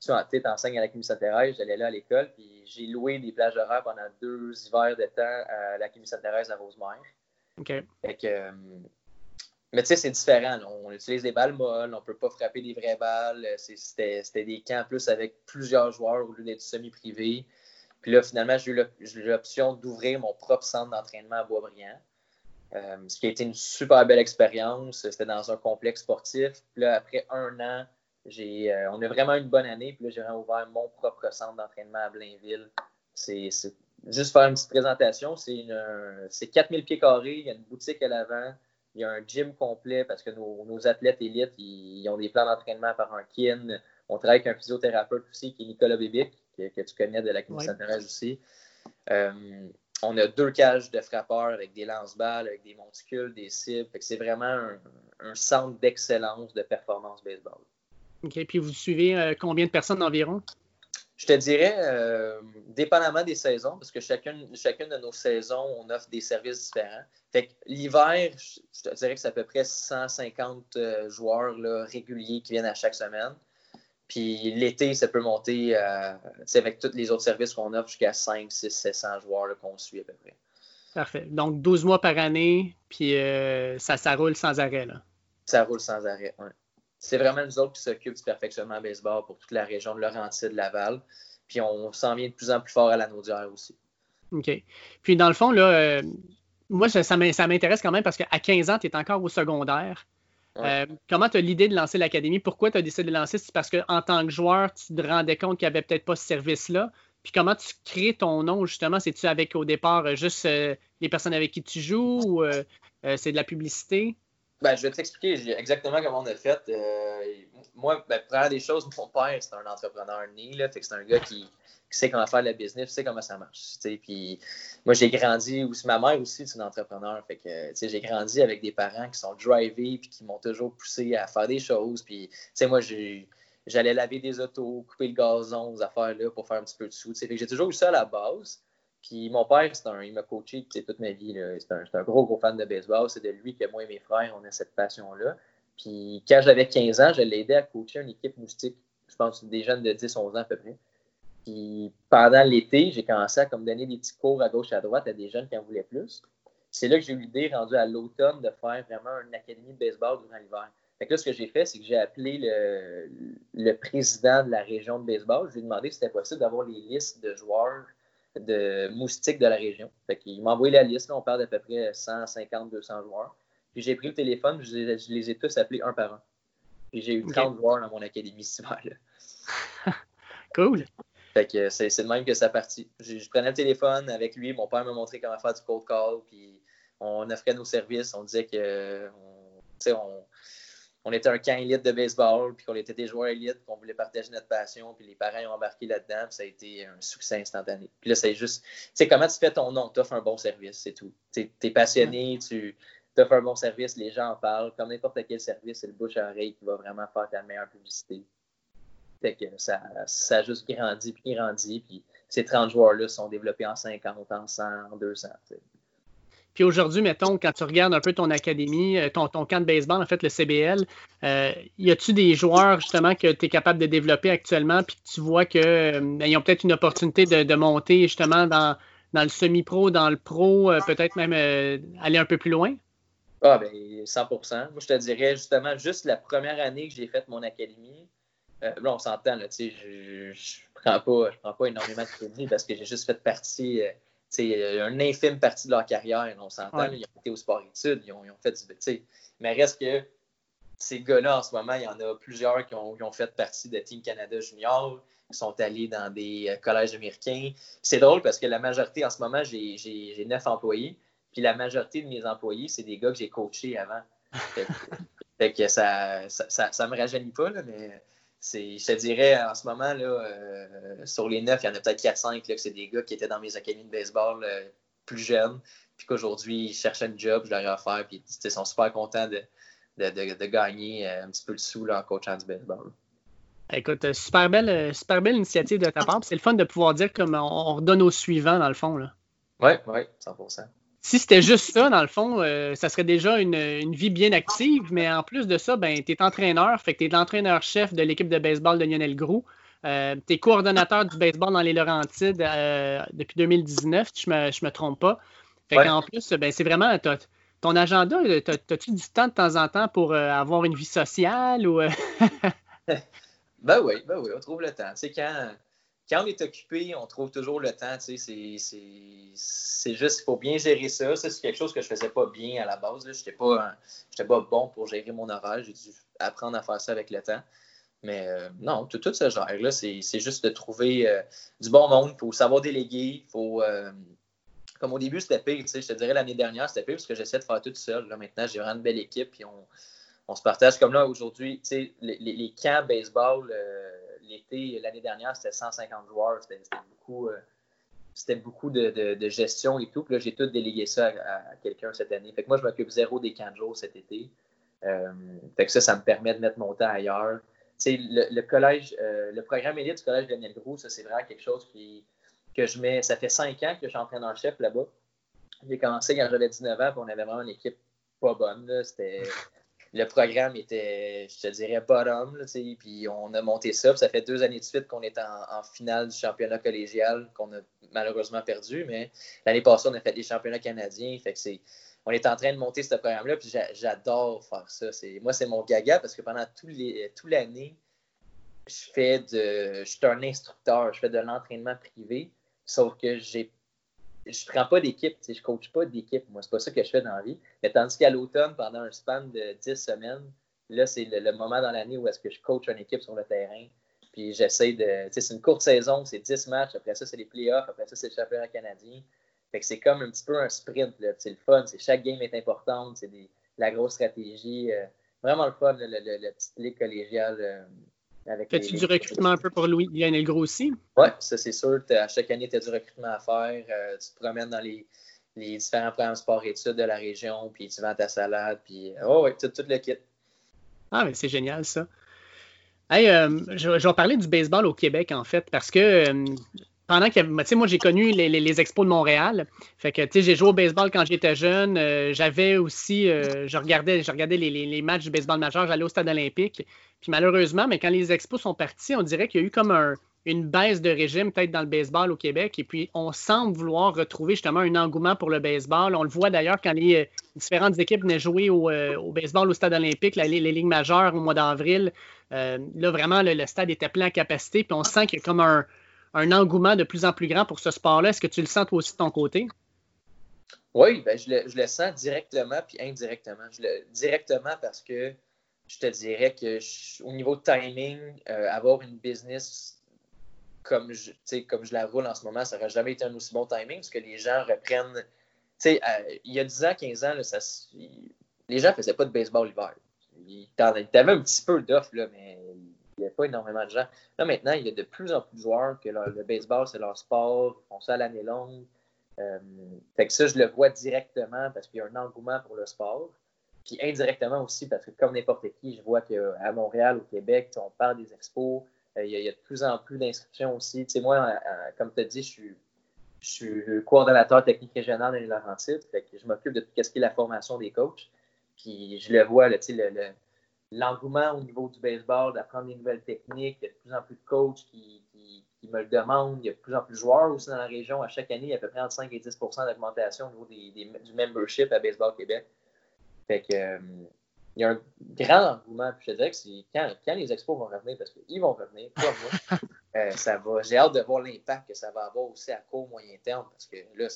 tu enseignes à l'Académie Sainte-Thérèse, j'allais là à l'école, puis j'ai loué des plages horaires pendant deux hivers de temps à l'Académie Sainte-Thérèse à Rosemère. OK. Fait que, euh, mais tu sais, c'est différent. On utilise des balles molles, on peut pas frapper des vraies balles. C'était des camps plus avec plusieurs joueurs au lieu d'être semi-privé. Puis là, finalement, j'ai eu l'option d'ouvrir mon propre centre d'entraînement à Boisbriand. Euh, ce qui a été une super belle expérience. C'était dans un complexe sportif. Puis là, après un an, j'ai, euh, on a vraiment une bonne année. Puis là, j'ai ouvert mon propre centre d'entraînement à Blainville. C'est, juste faire une petite présentation. C'est, c'est 4000 pieds carrés. Il y a une boutique à l'avant. Il y a un gym complet parce que nos, athlètes élites, ils, ont des plans d'entraînement par un kin. On travaille avec un physiothérapeute aussi qui est Nicolas Bébic, que, tu connais de la clinique ouais. aussi. Euh, on a deux cages de frappeurs avec des lance-balles, avec des monticules, des cibles. C'est vraiment un, centre d'excellence de performance baseball. OK. Puis vous suivez euh, combien de personnes environ? Je te dirais, euh, dépendamment des saisons, parce que chacune, chacune de nos saisons, on offre des services différents. Fait que l'hiver, je te dirais que c'est à peu près 150 euh, joueurs là, réguliers qui viennent à chaque semaine. Puis l'été, ça peut monter euh, avec tous les autres services qu'on offre jusqu'à 5, 6, 700 joueurs qu'on suit à peu près. Parfait. Donc 12 mois par année, puis ça, ça roule sans arrêt. Là. Ça roule sans arrêt, oui c'est vraiment nous autres qui s'occupent du perfectionnement baseball pour toute la région de Laurentides, Laval. Puis on s'en vient de plus en plus fort à la Naudière aussi. OK. Puis dans le fond, là, euh, moi, ça, m'intéresse quand même parce qu'à 15 ans, tu es encore au secondaire. Euh, comment tu as l'idée de lancer l'académie? Pourquoi tu as décidé de lancer? C'est parce qu'en tant que joueur, tu te rendais compte qu'il n'y avait peut-être pas ce service-là. Puis comment tu crées ton nom, justement? C'est-tu avec au départ juste euh, les personnes avec qui tu joues ou c'est de la publicité? Ben, je vais t'expliquer exactement comment on a fait. Euh, moi, ben, première des choses, mon père, c'est un entrepreneur né, là, c'est un gars qui, sait comment faire le business, qui sait comment ça marche. Puis moi, j'ai grandi aussi, ma mère aussi, c'est une entrepreneur. Fait que j'ai grandi avec des parents qui sont drivés puis qui m'ont toujours poussé à faire des choses. Puis, moi, j'allais laver des autos, couper le gazon, aux affaires là pour faire un petit peu de sous. J'ai toujours eu ça à la base. Puis mon père, un, il m'a coaché toute ma vie. C'est un, un, gros, gros fan de baseball. C'est de lui que moi et mes frères, on a cette passion-là. Puis quand j'avais 15 ans, je l'ai aidé à coacher une équipe moustique. Je pense des jeunes de 10-11 ans à peu près. Puis pendant l'été, j'ai commencé à comme donner des petits cours à gauche à droite à des jeunes qui en voulaient plus. C'est là que j'ai eu l'idée, rendue à l'automne, de faire vraiment une académie de baseball durant l'hiver. Fait que là, ce que j'ai fait, c'est que j'ai appelé le, le, président de la région de baseball. Je lui ai demandé si c'était possible d'avoir les listes de joueurs de moustiques de la région. Fait qu'il m'a envoyé la liste, on parle d'à peu près 150, 200 joueurs. Puis j'ai pris le téléphone, je les, ai tous appelés un par un. Puis j'ai eu 30 joueurs dans mon académie ce là cool. Fait que c'est de même que ça partit. Je, je, prenais le téléphone avec lui, mon père m'a montré comment faire du cold call, puis on offrait nos services, on disait que on, on, on était un camp élite de baseball, puis qu'on était des joueurs élites, qu'on voulait partager notre passion, puis les parents ont embarqué là-dedans, puis ça a été un succès instantané. Puis là, c'est juste, tu sais, comment tu fais ton nom, tu offres un bon service, c'est tout. Tu es passionné, tu offres un bon service, les gens en parlent, comme n'importe quel service, c'est le bouche à oreille qui va vraiment faire ta meilleure publicité. Fait que ça, ça a juste grandi, puis grandi, puis ces 30 joueurs-là sont développés en 50, en 100, en 200. Puis aujourd'hui, mettons, quand tu regardes un peu ton académie, euh, ton, camp de baseball, en fait, le CBL, euh, y a-tu des joueurs justement que tu es capable de développer actuellement, puis que tu vois qu'ils euh, ben, ont peut-être une opportunité de, monter justement dans, le semi-pro, dans le pro, peut-être même aller un peu plus loin? Ah, ben 100% Moi, je te dirais justement, juste la première année que j'ai fait mon académie, là, on s'entend, tu sais, je ne prends, pas, je prends pas énormément de crédit parce que j'ai juste fait partie une infime partie de leur carrière. On s'entend, ils ont été au sport-études, ils, ont, fait du. Mais reste que ces gars-là, en ce moment, il y en a plusieurs qui ont, fait partie de Team Canada Junior, qui sont allés dans des euh, collèges américains. C'est drôle parce que la majorité, en ce moment, j'ai neuf employés, puis la majorité de mes employés, c'est des gars que j'ai coachés avant. Fait que, ça, ça, ça, me rajeunit pas, mais je te dirais, en ce moment, là, euh, sur les neuf, il y en a peut-être 4-5 que c'est des gars qui étaient dans mes académies de baseball euh, plus jeunes, puis qu'aujourd'hui, ils cherchaient un job, je leur ai offert, puis ils sont super contents de, de, gagner euh, un petit peu de sous là, en coachant du baseball. Écoute, super belle, super belle initiative de ta part. C'est le fun de pouvoir dire comme on, redonne au suivant, dans le fond. Oui, oui, 100 si c'était juste ça, dans le fond, euh, ça serait déjà une, vie bien active, mais en plus de ça, ben, tu es entraîneur, fait que tu es l'entraîneur-chef de l'équipe de baseball de Lionel Groux. tu es coordonnateur du baseball dans les Laurentides depuis 2019, si je ne me, je me trompe pas. En plus, ben, c'est vraiment ton agenda. As-tu du temps de temps en temps pour avoir une vie sociale ou. ben oui, ben oui, on trouve le temps. C'est quand quand on est occupé, on trouve toujours le temps. C'est juste, il faut bien gérer ça. Ça, c'est quelque chose que je ne faisais pas bien à la base. Je n'étais pas, pas bon pour gérer mon horaire. J'ai dû apprendre à faire ça avec le temps. Mais euh, non, tout, tout ce genre-là, c'est juste de trouver euh, du bon monde. Il faut savoir déléguer. faut. Euh, comme au début, c'était pire. Je te dirais l'année dernière, c'était pire parce que j'essaie de faire tout seul. Là, maintenant, j'ai vraiment une belle équipe. Puis on, on se partage. Comme là, aujourd'hui, les, camps baseball l'été, l'année dernière, c'était 150 joueurs. C'était beaucoup, euh, beaucoup de, gestion et tout. Puis là, j'ai tout délégué ça à, quelqu'un cette année. Moi, je m'occupe zéro des camps de jour cet été. Euh, ça, ça me permet de mettre mon temps ailleurs. Le, le, collège, euh, le programme élite du collège Daniel Gros, ça, c'est vraiment quelque chose que je mets. Ça fait cinq ans que je suis entraîneur-chef là-bas. J'ai commencé quand j'avais 19 ans, puis on avait vraiment une équipe pas bonne. C'était le programme était, je te dirais, bottom. puis on a monté ça. ça fait deux années de suite qu'on est en, finale du championnat collégial, qu'on a malheureusement perdu. Mais l'année passée, on a fait des championnats canadiens. Fait que c'est, on est en train de monter ce programme-là. Puis j'adore faire ça. moi, c'est mon gaga parce que pendant tout les, toute l'année, je fais de. Je suis un instructeur, je fais de l'entraînement privé. Sauf que j'ai je prends pas d'équipe, je ne coach pas d'équipe. Moi, c'est pas ça que je fais dans la vie. Mais tandis qu'à l'automne, pendant un span de 10 semaines, là, c'est le, moment dans l'année où est-ce que je coach une équipe sur le terrain. Puis j'essaie de. c'est une courte saison, c'est 10 matchs. Après ça, c'est les playoffs. Après ça, c'est le championnat canadien. Fait que c'est comme un petit peu un sprint. C'est le fun. Chaque game est importante. C'est la grosse stratégie. Euh, vraiment le fun, le, petite ligue collégiale. Euh, Fais-tu du recrutement un peu pour Louis Lionel Gros aussi? Oui, ça c'est sûr. À chaque année, tu as du recrutement à faire. Euh, tu te promènes dans les, différents programmes sport-études de la région, puis tu vends ta salade, puis oh oui, tout, tout le kit. Ah, mais c'est génial ça. Hey, euh, je, vais parler du baseball au Québec, en fait, parce que euh, pendant que, tu sais, moi, j'ai connu les, expos de Montréal. Fait que, tu sais, j'ai joué au baseball quand j'étais jeune. Euh, j'avais aussi, euh, je regardais, je regardais les, matchs du baseball majeur. J'allais au stade olympique. Puis malheureusement, mais quand les expos sont partis, on dirait qu'il y a eu comme une baisse de régime peut-être dans le baseball au Québec. Et puis, on semble vouloir retrouver justement un engouement pour le baseball. On le voit d'ailleurs quand les euh, différentes équipes venaient jouer au, baseball au stade olympique, les, les, ligues majeures au mois d'avril. là, vraiment, le, stade était plein à capacité. Puis on sent qu'il y a comme un un engouement de plus en plus grand pour ce sport-là. Est-ce que tu le sens toi aussi de ton côté? Oui, ben, je, le, sens directement puis indirectement. Directement parce que je te dirais que au niveau de timing, euh, avoir une business comme je, comme je la roule en ce moment, ça n'aurait jamais été un aussi bon timing parce que les gens reprennent. Euh, il y a 10 ans, 15 ans, ça, les gens ne faisaient pas de baseball l'hiver. Ils avaient un petit peu d'offres, mais il n'y a pas énormément de gens. Là, maintenant, il y a de plus en plus de joueurs que le baseball, c'est leur sport, ils font ça à l'année longue. Euh, fait que ça, je le vois directement parce qu'il y a un engouement pour le sport. Puis indirectement aussi, parce que comme n'importe qui, je vois qu'à Montréal, au Québec, on parle des expos, euh, il, y a, de plus en plus d'inscriptions aussi. Tu sais, moi, euh, comme tu as dit, je suis, je coordonnateur technique régional les Laurentides. Fait je m'occupe de tout ce qui est la formation des coachs. Puis je le vois, là, tu sais, le l'engouement au niveau du baseball, d'apprendre des nouvelles techniques. Il y a de plus en plus de coachs qui, me le demandent. Il y a de plus en plus de joueurs aussi dans la région. À chaque année, il y a à peu près entre 5 et 10% d'augmentation au niveau du membership à Baseball Québec. Fait que, euh, il y a un grand engouement. je te dirais que c'est quand, les expos vont revenir, parce qu'ils vont revenir, pas moi, euh, ça va. J'ai hâte de voir l'impact que ça va avoir aussi à court, moyen terme, parce que là,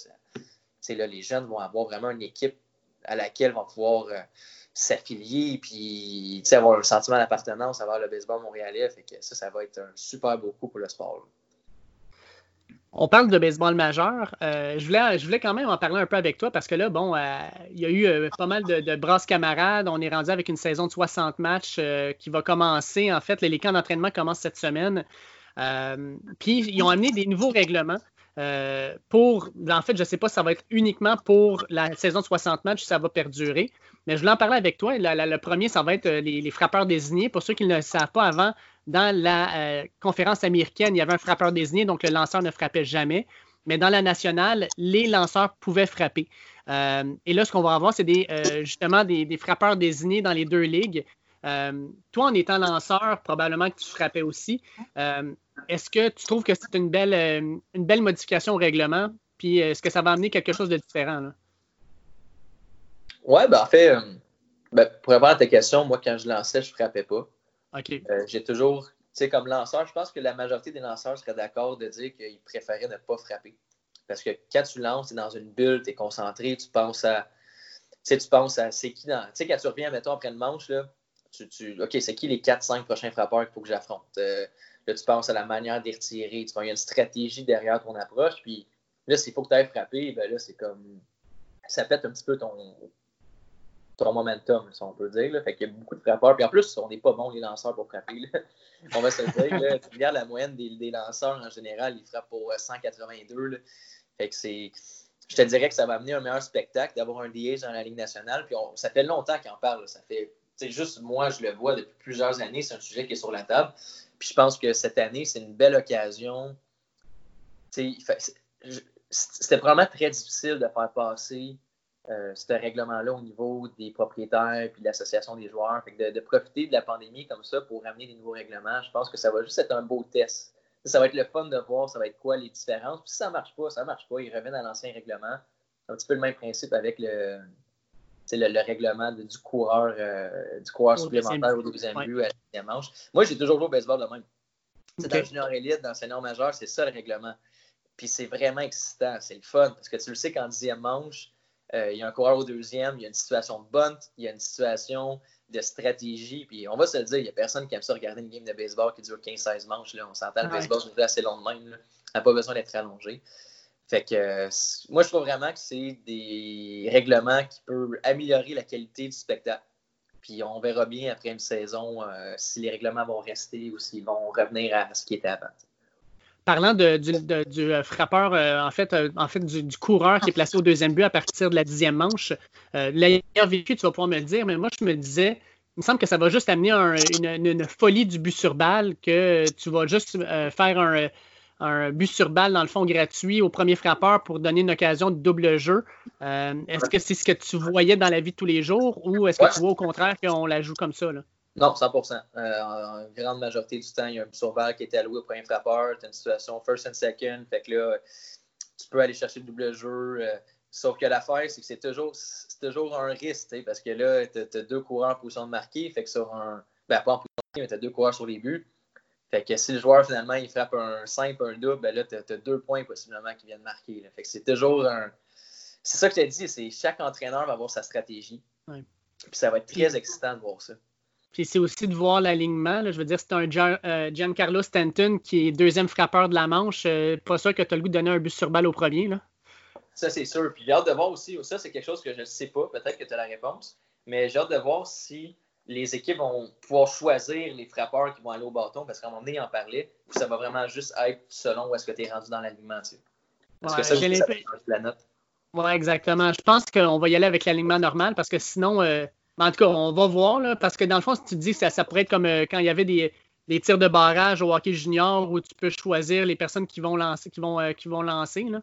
là les jeunes vont avoir vraiment une équipe à laquelle vont pouvoir. Euh, s'affilier puis avoir le sentiment d'appartenance à le baseball montréalais. Fait que ça, ça va être un super beau coup pour le sport. On parle de baseball majeur. Euh, je, voulais, je voulais quand même en parler un peu avec toi parce que là, bon, euh, il y a eu euh, pas mal de, de, brasses camarades. On est rendu avec une saison de 60 matchs qui va commencer. En fait, les camps d'entraînement commencent cette semaine. puis, ils ont amené des nouveaux règlements. Pour, en fait, je ne sais pas si ça va être uniquement pour la saison de 60 matchs, ça va perdurer. Mais je voulais en parler avec toi. le premier, ça va être euh, les, frappeurs désignés. Pour ceux qui ne le savent pas, avant, dans la euh, conférence américaine, il y avait un frappeur désigné, donc le lanceur ne frappait jamais. Mais dans la nationale, les lanceurs pouvaient frapper. Euh, et là, ce qu'on va avoir, c'est des, justement des, frappeurs désignés dans les deux ligues. toi, en étant lanceur, probablement que tu frappais aussi. Est-ce que tu trouves que c'est une belle, euh, une belle modification au règlement? Puis est-ce que ça va amener quelque chose de différent? Là? Ouais, ben en fait, ben, pour répondre à ta question, moi, quand je lançais, je ne frappais pas. OK. J'ai toujours, tu sais, comme lanceur, je pense que la majorité des lanceurs seraient d'accord de dire qu'ils préféraient ne pas frapper. Parce que quand tu lances, tu es dans une bulle, tu es concentré, tu penses à. Tu sais, tu penses à c'est qui dans. Tu sais, quand tu reviens, mettons, après le manche, là, tu, tu OK, c'est qui les 4-5 prochains frappeurs qu'il faut que j'affronte? Euh, là, tu penses à la manière d'y retirer. Tu vois, il y a une stratégie derrière ton approche. Puis là, s'il faut que tu ailles frapper, ben là, c'est comme. Ça pète un petit peu ton, ton momentum, si on peut dire. Là. Fait qu'il y a beaucoup de frappeurs. Puis en plus, on n'est pas bons, les lanceurs, pour frapper. On va se dire. Là. Tu regardes la moyenne des, lanceurs en général, ils frappent pour 182. Là. Fait que c'est. Je te dirais que ça va amener un meilleur spectacle d'avoir un DH dans la Ligue nationale. Puis ça fait longtemps qu'on parle. Ça fait. juste moi, je le vois depuis plusieurs années. C'est un sujet qui est sur la table. Puis je pense que cette année, c'est une belle occasion. C'était probablement très difficile de faire passer euh, ce règlement-là au niveau des propriétaires puis de l'association des joueurs. Fait de, de, profiter de la pandémie comme ça pour ramener des nouveaux règlements, je pense que ça va juste être un beau test ça va être le fun de voir, ça va être quoi les différences. Puis si ça ne marche pas, ça ne marche pas. Ils reviennent à l'ancien règlement. Un petit peu le même principe avec le, le, règlement du coureur, euh, du coureur supplémentaire au deuxième but à la deuxième manche. Moi, j'ai toujours joué au baseball de même. Okay. Dans le junior élite, dans le senior majeur, c'est ça le règlement. Puis c'est vraiment excitant, c'est le fun, parce que tu le sais qu'en dixième manche, euh, il y a un coureur au deuxième, il y a une situation de bunt, il y a une situation de stratégie. Puis on va se le dire, il n'y a personne qui aime ça regarder une game de baseball qui dure 15-16 manches. Là. On s'entend, le baseball c'est assez long de même. Ça n'a pas besoin d'être allongé. Fait que moi, je trouve vraiment que c'est des règlements qui peuvent améliorer la qualité du spectacle. Puis on verra bien après une saison euh, si les règlements vont rester ou s'ils vont revenir à ce qui était avant parlant du, euh, frappeur, euh, en fait, en fait du, coureur qui est placé au deuxième but à partir de la dixième manche, l'ailleurs vécu, tu vas pouvoir me le dire, mais moi, je me disais, il me semble que ça va juste amener une, folie du but sur balle, que tu vas juste faire un, un, but sur balle, dans le fond, gratuit au premier frappeur pour donner une occasion de double jeu. est-ce que c'est ce que tu voyais dans la vie de tous les jours ou est-ce que tu vois au contraire qu'on la joue comme ça? Là? Non, 100 euh, En grande majorité du temps, il y a un but sur balle qui est alloué au premier frappeur. Tu as une situation first and second. Fait que là, tu peux aller chercher le double jeu. Euh, sauf que l'affaire, c'est que c'est toujours, toujours un risque, parce que là, tu as, deux coureurs en position de marquer. Fait que sur un. Ben, pas en position de marquer, mais tu as deux coureurs sur les buts. Fait que si le joueur, finalement, il frappe un simple, un double, ben là, tu as, deux points possiblement qui viennent marquer. Fait que c'est toujours un. C'est ça que je t'ai dit, c'est chaque entraîneur va avoir sa stratégie. Puis ça va être très excitant de voir ça. Puis c'est aussi de voir l'alignement. Je veux dire, c'est un euh, Giancarlo Stanton qui est deuxième frappeur de la manche. Euh, pas sûr que tu as le goût de donner un but sur balle au premier. Là. Ça, c'est sûr. Puis j'ai hâte de voir aussi, ça, c'est quelque chose que je ne sais pas. Peut-être que tu as la réponse. Mais j'ai hâte de voir si les équipes vont pouvoir choisir les frappeurs qui vont aller au bâton. Parce qu'à un moment donné, il en parlait. Ça va vraiment juste être selon où est-ce que tu es rendu dans l'alignement. Parce que ça, ça, la note. Oui, exactement. Je pense qu'on va y aller avec l'alignement normal parce que sinon. Euh, en tout cas, on va voir, là, parce que dans le fond, si tu dis que ça, pourrait être comme euh, quand il y avait des, tirs de barrage au hockey junior où tu peux choisir les personnes qui vont lancer. Qui vont, euh, qui vont lancer là.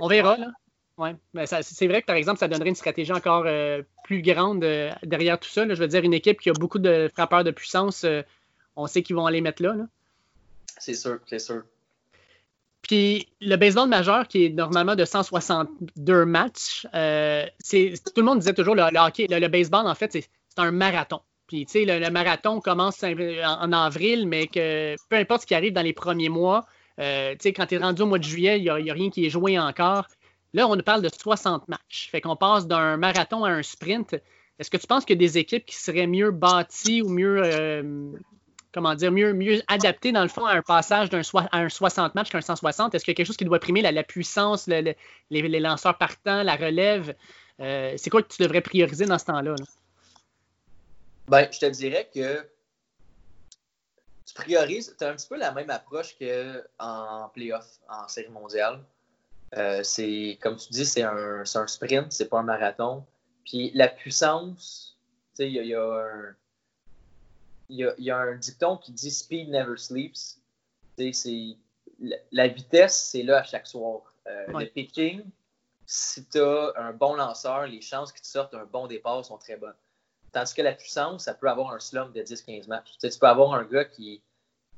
On verra. Là. Ouais. Mais c'est vrai que, par exemple, ça donnerait une stratégie encore plus grande derrière tout ça. Je veux dire, une équipe qui a beaucoup de frappeurs de puissance, on sait qu'ils vont aller mettre là. là. C'est sûr, c'est sûr. Puis le baseball majeur, qui est normalement de 162 matchs, euh, tout le monde disait toujours le, hockey, le, baseball, en fait, c'est un marathon. Puis, tu sais, le, marathon commence en, avril, mais que peu importe ce qui arrive dans les premiers mois, euh, tu sais, quand tu es rendu au mois de juillet, il n'y a, rien qui est joué encore. Là, on nous parle de 60 matchs. Fait qu'on passe d'un marathon à un sprint. Est-ce que tu penses qu'il y a des équipes qui seraient mieux bâties ou mieux, euh, comment dire, mieux, mieux adapté dans le fond à un passage d'un un 60 matchs qu'un 160? Est-ce qu'il y a quelque chose qui doit primer la, puissance, les, lanceurs partants, la relève? Euh, c'est quoi que tu devrais prioriser dans ce temps-là? Ben, je te dirais que tu priorises, tu as un petit peu la même approche qu'en playoff, en série mondiale. Euh, c'est, comme tu dis, c'est un, un sprint, c'est pas un marathon. Puis la puissance, tu sais, il y, a un il y, a, un dicton qui dit Speed never sleeps. C'est, la, vitesse, c'est là à chaque soir. Euh, le pitching, si tu as un bon lanceur, les chances qu'il te sorte un bon départ sont très bonnes. Tandis que la puissance, ça peut avoir un slump de 10-15 matchs. Tu, peux avoir un gars qui,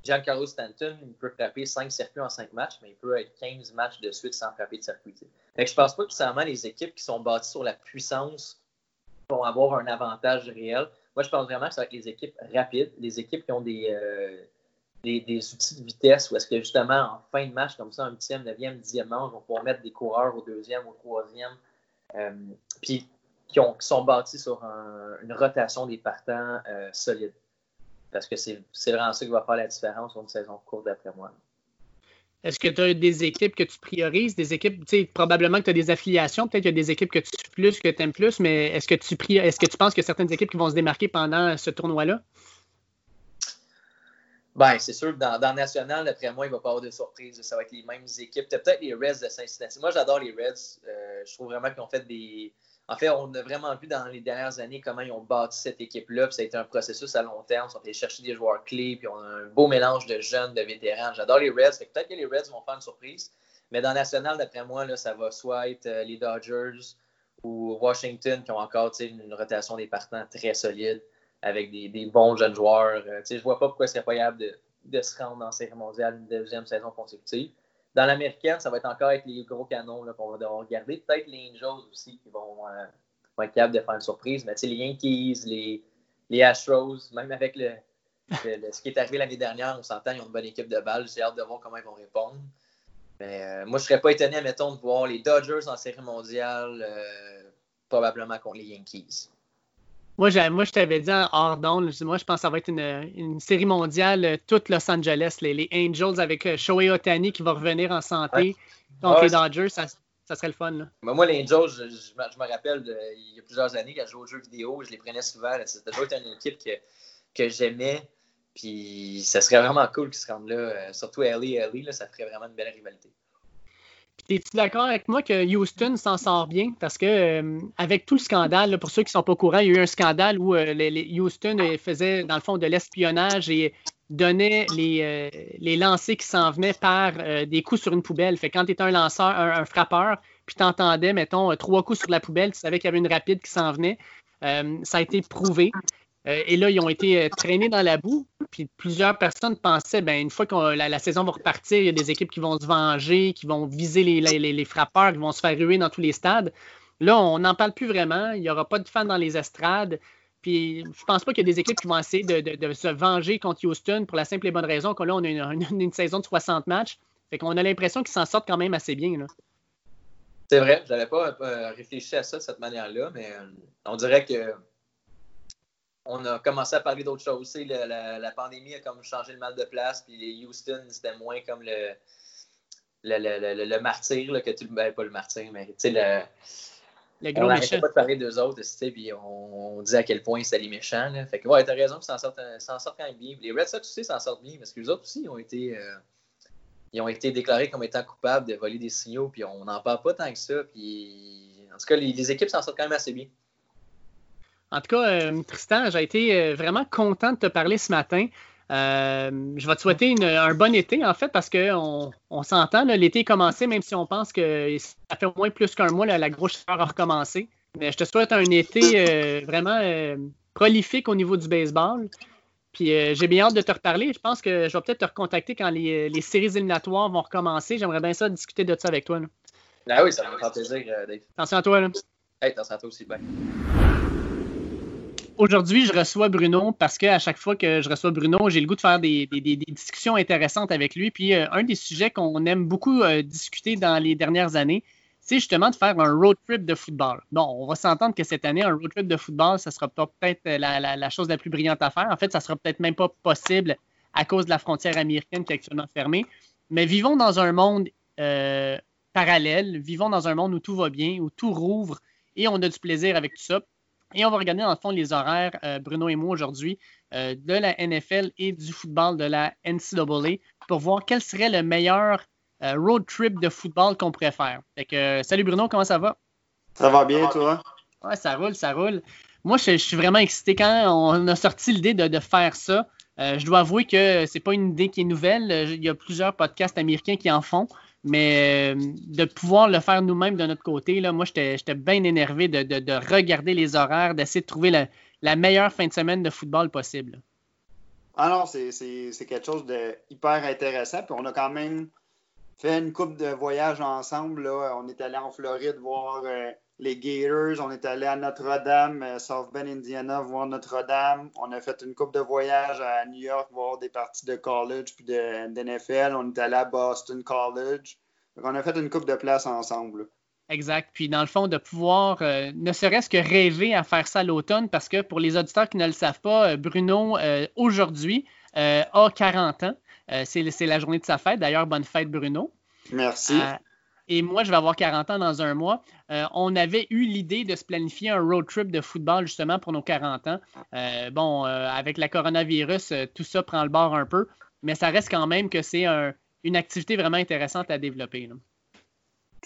Giancarlo Stanton, il peut frapper 5 circuits en 5 matchs, mais il peut être 15 matchs de suite sans frapper de circuit. Je ne je pense pas que seulement les équipes qui sont bâties sur la puissance vont avoir un avantage réel. Moi, je pense vraiment que ça va être les équipes rapides, les équipes qui ont des, euh, des, outils de vitesse, où est-ce que justement, en fin de match, comme ça, un huitième, neuvième, dixième manche, on pouvoir mettre des coureurs au deuxième, au troisième, euh, puis qui, ont, qui, sont bâtis sur une rotation des partants euh, solides. Parce que c'est vraiment ça qui va faire la différence sur une saison courte, d'après moi. Est-ce que tu as des équipes que tu priorises, des équipes, tu sais, probablement que tu as des affiliations, peut-être qu'il y a des équipes que tu suis plus, que tu aimes plus, mais est-ce que tu est-ce que tu penses que certaines équipes qui vont se démarquer pendant ce tournoi-là? Ben, c'est sûr que dans, dans National, d'après moi, il ne va pas avoir de surprise. Ça va être les mêmes équipes. Peut-être les Reds de Cincinnati. Moi, j'adore les Reds. Euh, je trouve vraiment qu'ils ont fait des, en fait, on a vraiment vu dans les dernières années comment ils ont bâti cette équipe-là. Ça a été un processus à long terme. Ils sont allés chercher des joueurs clés, puis on a un beau mélange de jeunes, de vétérans. J'adore les Reds. Peut-être que les Reds vont faire une surprise. Mais dans National, d'après moi, ça va soit être euh, les Dodgers ou Washington qui ont encore une rotation des partants très solide avec des, bons jeunes joueurs. Euh, je ne vois pas pourquoi ce serait pas de, de, se rendre dans série mondiale une deuxième saison consécutive. Dans l'américaine, ça va être encore avec les gros canons qu'on va devoir regarder. Peut-être les Angels aussi qui vont, euh, être capables de faire une surprise. Mais les Yankees, les, Astros, même avec ce qui est arrivé l'année dernière, on s'entend, ils ont une bonne équipe de balles. J'ai hâte de voir comment ils vont répondre. Mais euh, moi, je ne serais pas étonné, mettons, de voir les Dodgers en série mondiale, euh, probablement contre les Yankees. Moi, moi, je t'avais dit hors d'onde, moi, je pense que ça va être une, série mondiale, euh, toute Los Angeles, les, Angels avec euh, Shohei Otani qui va revenir en santé contre les Dodgers, ça, serait le fun. Là. moi, les Angels, je, me rappelle, il y a plusieurs années, quand je jouais aux jeux vidéo, je les prenais souvent. C'était toujours une équipe que, que j'aimais. Puis ça serait vraiment cool qu'ils se rendent là. Euh, surtout Ellie, Ellie, là, ça ferait vraiment une belle rivalité. Es-tu d'accord avec moi que Houston s'en sort bien? Parce que euh, avec tout le scandale, pour ceux qui ne sont pas au courant, il y a eu un scandale où euh, les, Houston euh, faisait, dans le fond, de l'espionnage et donnait les, les lancers qui s'en venaient par des coups sur une poubelle. Fait quand tu étais un lanceur, un, frappeur, puis tu entendais, mettons, trois coups sur la poubelle, tu savais qu'il y avait une rapide qui s'en venait. ça a été prouvé. Et là, ils ont été traînés dans la boue. Puis plusieurs personnes pensaient, ben, une fois que la, saison va repartir, il y a des équipes qui vont se venger, qui vont viser les, frappeurs, qui vont se faire ruer dans tous les stades. Là, on n'en parle plus vraiment. Il n'y aura pas de fans dans les estrades. Puis je pense pas qu'il y a des équipes qui vont essayer de, se venger contre Houston pour la simple et bonne raison que là, on a une, saison de 60 matchs. Fait qu'on a l'impression qu'ils s'en sortent quand même assez bien. C'est vrai, je n'avais pas euh, réfléchi à ça de cette manière-là, mais on dirait que on a commencé à parler d'autres choses. la, pandémie a comme changé le mal de place, puis Houston, c'était moins comme le, le, martyr, que tu ben, pas le martyr, mais tu sais, le. Le gros on n'arrêtait pas de parler d'eux autres, puis on, on, disait à quel point c'était les méchants. Là. Fait que, ouais, t'as raison, ils s'en sortent, quand même bien. Les Red Sox aussi s'en sortent bien, parce que les autres aussi ont été, euh, ils ont été déclarés comme étant coupables de voler des signaux, puis on n'en parle pas tant que ça. Puis, en tout cas, les équipes s'en sortent quand même assez bien. En tout cas, euh, Tristan, j'ai été euh, vraiment content de te parler ce matin. Euh, je vais te souhaiter un bon été, en fait, parce qu'on on, s'entend. L'été est commencé, même si on pense que ça fait au moins plus qu'un mois, la grosse chaleur a recommencé. Mais je te souhaite un été vraiment prolifique au niveau du baseball. Puis j'ai bien hâte de te reparler. Je pense que je vais peut-être te recontacter quand les, séries éliminatoires vont recommencer. J'aimerais bien ça discuter de ça avec toi. Ah oui, ça va me faire plaisir, Dave. Attention à toi. Là. attention à toi aussi. Bye. Aujourd'hui, je reçois Bruno parce qu'à chaque fois que je reçois Bruno, j'ai le goût de faire des, discussions intéressantes avec lui. Puis euh, un des sujets qu'on aime beaucoup euh, discuter dans les dernières années, c'est justement de faire un road trip de football. Bon, on va s'entendre que cette année, un road trip de football, ça sera peut-être la, chose la plus brillante à faire. En fait, ça sera peut-être même pas possible à cause de la frontière américaine qui est actuellement fermée. Mais vivons dans un monde euh, parallèle, vivons dans un monde où tout va bien, où tout rouvre et on a du plaisir avec tout ça. Et on va regarder dans le fond les horaires, euh, Bruno et moi aujourd'hui, euh, de la NFL et du football de la NCAA pour voir quel serait le meilleur euh, road trip de football qu'on pourrait faire. salut Bruno, comment ça va? Ça va bien, toi? Ouais, ça roule, ça roule. Moi, je, suis vraiment excité quand on a sorti l'idée de, faire ça. je dois avouer que c'est pas une idée qui est nouvelle. Il y a plusieurs podcasts américains qui en font. Mais euh, de pouvoir le faire nous-mêmes de notre côté, là, moi, j'étais bien énervé de, regarder les horaires, d'essayer de trouver la, meilleure fin de semaine de football possible. Ah non, c'est quelque chose de hyper intéressant. Puis on a quand même fait une coupe de voyages ensemble. Là. On est allé en Floride voir euh, les Gators. On est allé à Notre-Dame, euh, South Bend, Indiana, voir Notre-Dame. On a fait une coupe de voyage à New York, voir des parties de college puis de, d'NFL. On est allé à Boston College. Donc on a fait une coupe de place ensemble. Exact. Puis dans le fond, de pouvoir euh, ne serait-ce que rêver à faire ça l'automne, parce que pour les auditeurs qui ne le savent pas, euh, Bruno, euh, aujourd'hui, a 40 ans. c'est la journée de sa fête. D'ailleurs, bonne fête, Bruno. Merci. Et moi, je vais avoir 40 ans dans un mois. on avait eu l'idée de se planifier un road trip de football justement pour nos 40 ans. bon, avec la coronavirus, tout ça prend le bord un peu, mais ça reste quand même que c'est une activité vraiment intéressante à développer.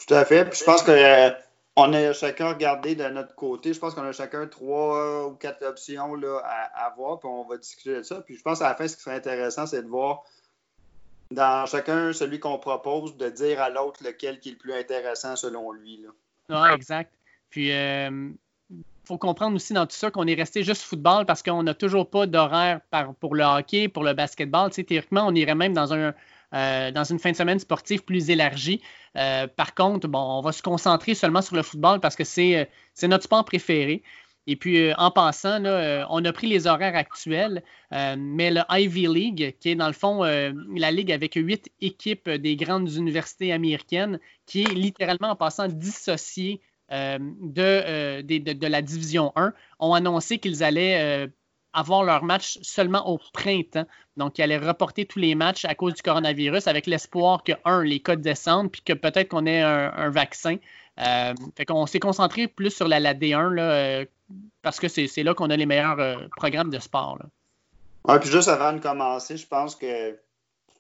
Tout à fait. je pense qu'on euh, a chacun regardé de notre côté. Je pense qu'on a chacun trois ou quatre options là, à, voir, puis on va discuter de ça. Puis je pense à la fin, ce qui serait intéressant, c'est de voir dans chacun celui qu'on propose, de dire à l'autre lequel qui est le plus intéressant selon lui. Là. exact. Puis il euh, faut comprendre aussi dans tout ça qu'on est resté juste football parce qu'on n'a toujours pas d'horaire pour le hockey, pour le basketball. Théoriquement, on irait même dans un, euh, dans une fin de semaine sportive plus élargie. Euh, par contre, bon, on va se concentrer seulement sur le football parce que c'est euh, notre sport préféré. Et puis, en passant, on a pris les horaires actuels, mais le Ivy League, qui est dans le fond la ligue avec huit équipes des grandes universités américaines, qui est littéralement en passant dissociée de, de, la Division 1, ont annoncé qu'ils allaient avoir leur match seulement au printemps. Donc, ils allaient reporter tous les matchs à cause du coronavirus avec l'espoir que, un, les cas descendent, puis que peut-être qu'on ait un, vaccin. Euh, fait qu'on s'est concentré plus sur la, D1 là, euh, parce que c'est là qu'on a les meilleurs euh, programmes de sport. Oui, puis juste avant de commencer, je pense que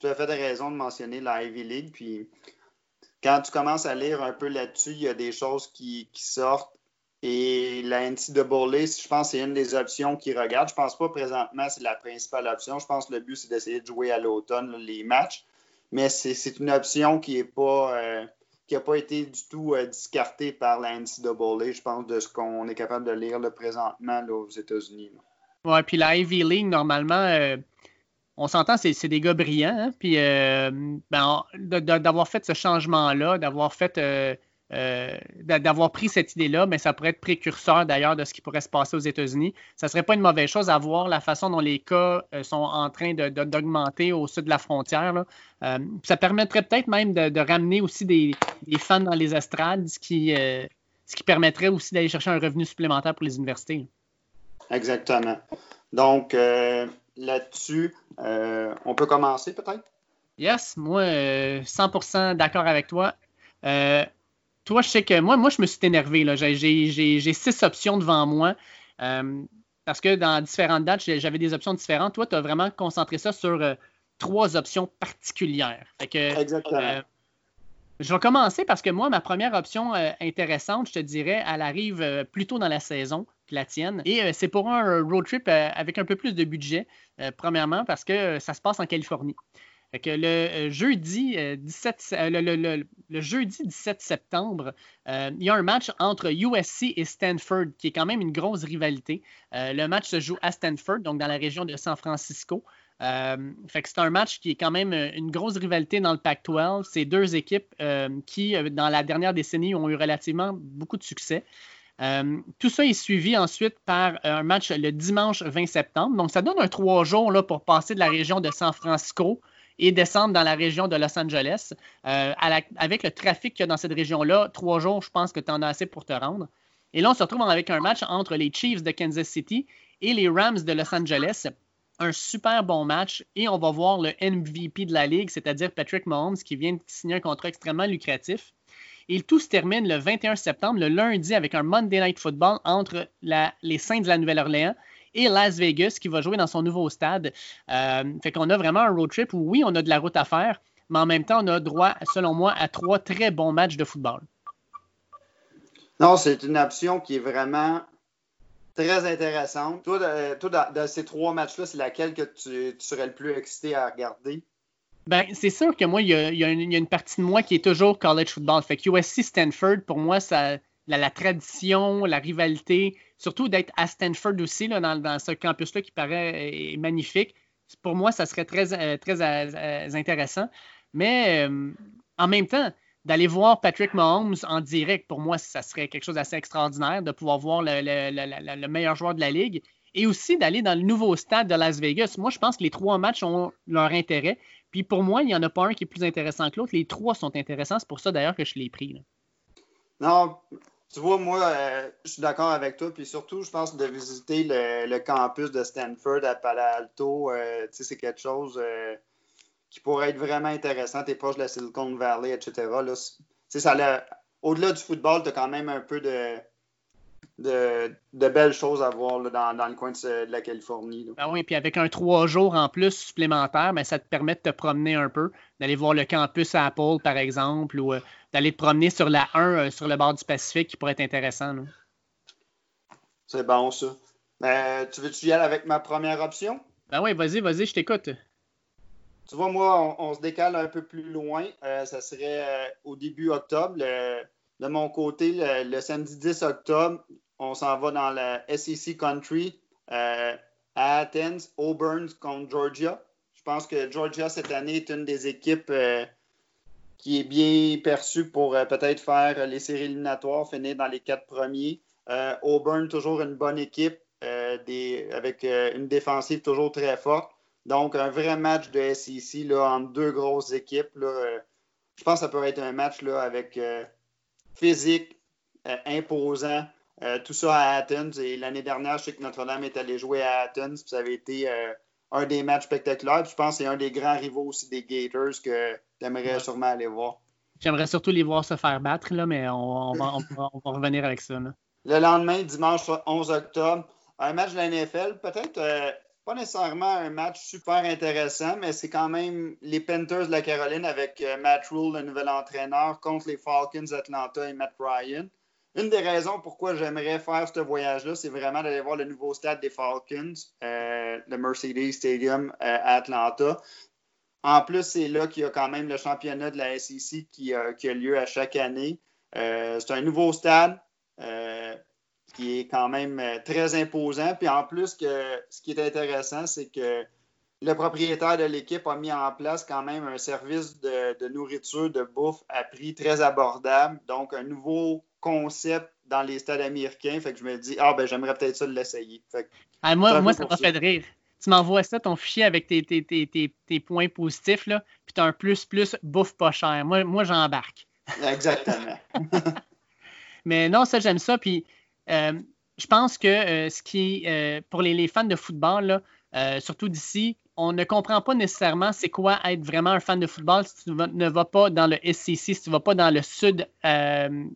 tu as fait raison de mentionner la Ivy League. Puis quand tu commences à lire un peu là-dessus, il y a des choses qui sortent et la NCAA, je pense c'est une des options qu'ils regardent. Je pense pas présentement c'est la principale option. Je pense que le but, c'est d'essayer de jouer à l'automne les matchs. Mais c'est une option qui n'a pas, euh, pas été du tout euh, discartée par la NCAA, je pense, de ce qu'on est capable de lire le présentement aux États-Unis. Oui, puis la Ivy League, normalement, euh, on s'entend, c'est des gars brillants. Hein? Puis ben, d'avoir fait ce changement-là, d'avoir fait euh, d'avoir pris cette idée-là, mais ça pourrait être précurseur d'ailleurs de ce qui pourrait se passer aux États-Unis. Ça ne serait pas une mauvaise chose à voir la façon dont les cas euh, sont en train d'augmenter au sud de la frontière. Euh, ça permettrait peut-être même de, ramener aussi des, fans dans les estrades, ce qui, ce qui permettrait aussi d'aller chercher un revenu supplémentaire pour les universités. Exactement. Donc, là-dessus, on peut commencer peut-être? Yes, moi, 100% d'accord avec toi toi, je sais que moi, moi je me suis énervé. J'ai six options devant moi. Euh, parce que dans différentes dates, j'avais des options différentes. Toi, tu as vraiment concentré ça sur euh, trois options particulières. Exactement. Euh, je vais commencer parce que moi, ma première option intéressante, je te dirais, elle arrive plus tôt dans la saison que la tienne. Et c'est pour un road trip avec un peu plus de budget, premièrement, parce que ça se passe en Californie que le euh, jeudi, 17, euh, euh, le, jeudi 17 septembre, il y a un match entre USC et Stanford, qui est quand même une grosse rivalité. le match se joue à Stanford, donc dans la région de San Francisco. fait c'est un match qui est quand même une grosse rivalité dans le Pac-12. C'est deux équipes qui, dans la dernière décennie, ont eu relativement beaucoup de succès. tout ça est suivi ensuite par un match le dimanche 20 septembre. Donc, ça donne un trois jours là, pour passer de la région de San Francisco et descendre dans la région de Los Angeles. Euh, avec le trafic qu'il y a dans cette région-là, trois jours, je pense que tu en as assez pour te rendre. Et là, on se retrouve avec un match entre les Chiefs de Kansas City et les Rams de Los Angeles. Un super bon match et on va voir le MVP de la ligue, c'est-à-dire Patrick Mahomes, qui vient de signer un contrat extrêmement lucratif. Et tout se termine le 21 septembre, le lundi, avec un Monday Night Football entre les Saints de la Nouvelle-Orléans et Las Vegas qui va jouer dans son nouveau stade. Euh, fait qu'on a vraiment un road trip où oui, on a de la route à faire, mais en même temps, on a droit, selon moi, à trois très bons matchs de football. Non, c'est une option qui est vraiment très intéressante. Toi, de, ces trois matchs-là, c'est laquelle que tu, serais le plus excité à regarder? Ben, c'est sûr que moi, il y, a, une, partie de moi qui est toujours college football. Fait que USC Stanford, pour moi, ça, la, tradition, la rivalité, surtout d'être à Stanford aussi, là, dans, ce campus-là qui paraît magnifique. pour moi, ça serait très, très intéressant. Mais en même temps, d'aller voir Patrick Mahomes en direct, pour moi, ça serait quelque chose d'assez extraordinaire de pouvoir voir le, meilleur joueur de la ligue et aussi d'aller dans le nouveau stade de Las Vegas. Moi, je pense que les trois matchs ont leur intérêt. Puis pour moi, il n'y en a pas un qui est plus intéressant que l'autre. Les trois sont intéressants. C'est pour ça d'ailleurs que je l'ai pris. Non, tu vois, moi, euh, je suis d'accord avec toi. Puis surtout, je pense de visiter le, campus de Stanford à Palo Alto, euh, c'est quelque chose. Euh, qui pourrait être vraiment intéressant. Tu es proche de la Silicon Valley, etc. Là, ça au-delà du football, tu as quand même un peu de, de, belles choses à voir dans, le coin de, la Californie. Ah oui, puis avec un trois jours en plus supplémentaire, ben, ça te permet de te promener un peu, d'aller voir le campus Apple, par exemple, ou euh, d'aller te promener sur la 1 euh, sur le bord du Pacifique qui pourrait être intéressant. C'est bon, ça. Ben, tu veux-tu y aller avec ma première option? Ben oui, vas-y, vas-y, je t'écoute. Tu vois, moi, on, se décale un peu plus loin. Euh, ça serait au début octobre. de mon côté, le, samedi 10 octobre, on s'en va dans la SEC Country euh, à Athens, Auburn contre Georgia. Je pense que Georgia, cette année, est une des équipes qui est bien perçue pour peut-être faire les séries éliminatoires, finir dans les quatre premiers. Auburn, toujours une bonne équipe avec une défensive toujours très forte. Donc, un vrai match de SEC là, entre deux grosses équipes. Euh, je pense que ça peut être un match avec euh, physique, euh, tout ça à Athens. Et l'année dernière, je sais que Notre-Dame est allé jouer à Athens. Puis ça avait été un des matchs spectaculaires. je pense que c'est un des grands rivaux aussi des Gators que tu aimerais sûrement aller voir. J'aimerais surtout les voir se faire battre, là, mais on, va, revenir avec ça. Le lendemain, dimanche 11 octobre, un match de la NFL, peut-être pas nécessairement un match super intéressant, mais c'est quand même les Panthers de la Caroline avec euh, Matt Rule, le nouvel entraîneur, contre les Falcons d'Atlanta et Matt Ryan. Une des raisons pourquoi j'aimerais faire ce voyage-là, c'est vraiment d'aller voir le nouveau stade des Falcons, euh, le Mercedes Stadium euh, à Atlanta. En plus, c'est là qu'il y a quand même le championnat de la SEC qui, qui a lieu à chaque année. c'est un nouveau stade qui est quand même euh, très imposant. Puis en plus, ce qui est intéressant, c'est que le propriétaire de l'équipe a mis en place quand même un service de, nourriture, de bouffe à prix très abordable. Donc, un nouveau concept dans les stades américains. Fait que je me dis, ah, ben, j'aimerais peut-être ça l'essayer. Ah, moi, moi ça m'a fait de rire. Tu m'envoies ça, ton fichier avec tes, tes, points positifs, là, puis tu as un plus-plus bouffe pas cher. Moi, moi j'embarque. Exactement. Mais non, ça, j'aime ça. Puis euh, je pense que euh, ce qui, euh, pour les, fans de football, surtout d'ici, on ne comprend pas nécessairement c'est quoi être vraiment un fan de football si tu ne vas pas dans le SEC, si tu ne vas pas dans le sud,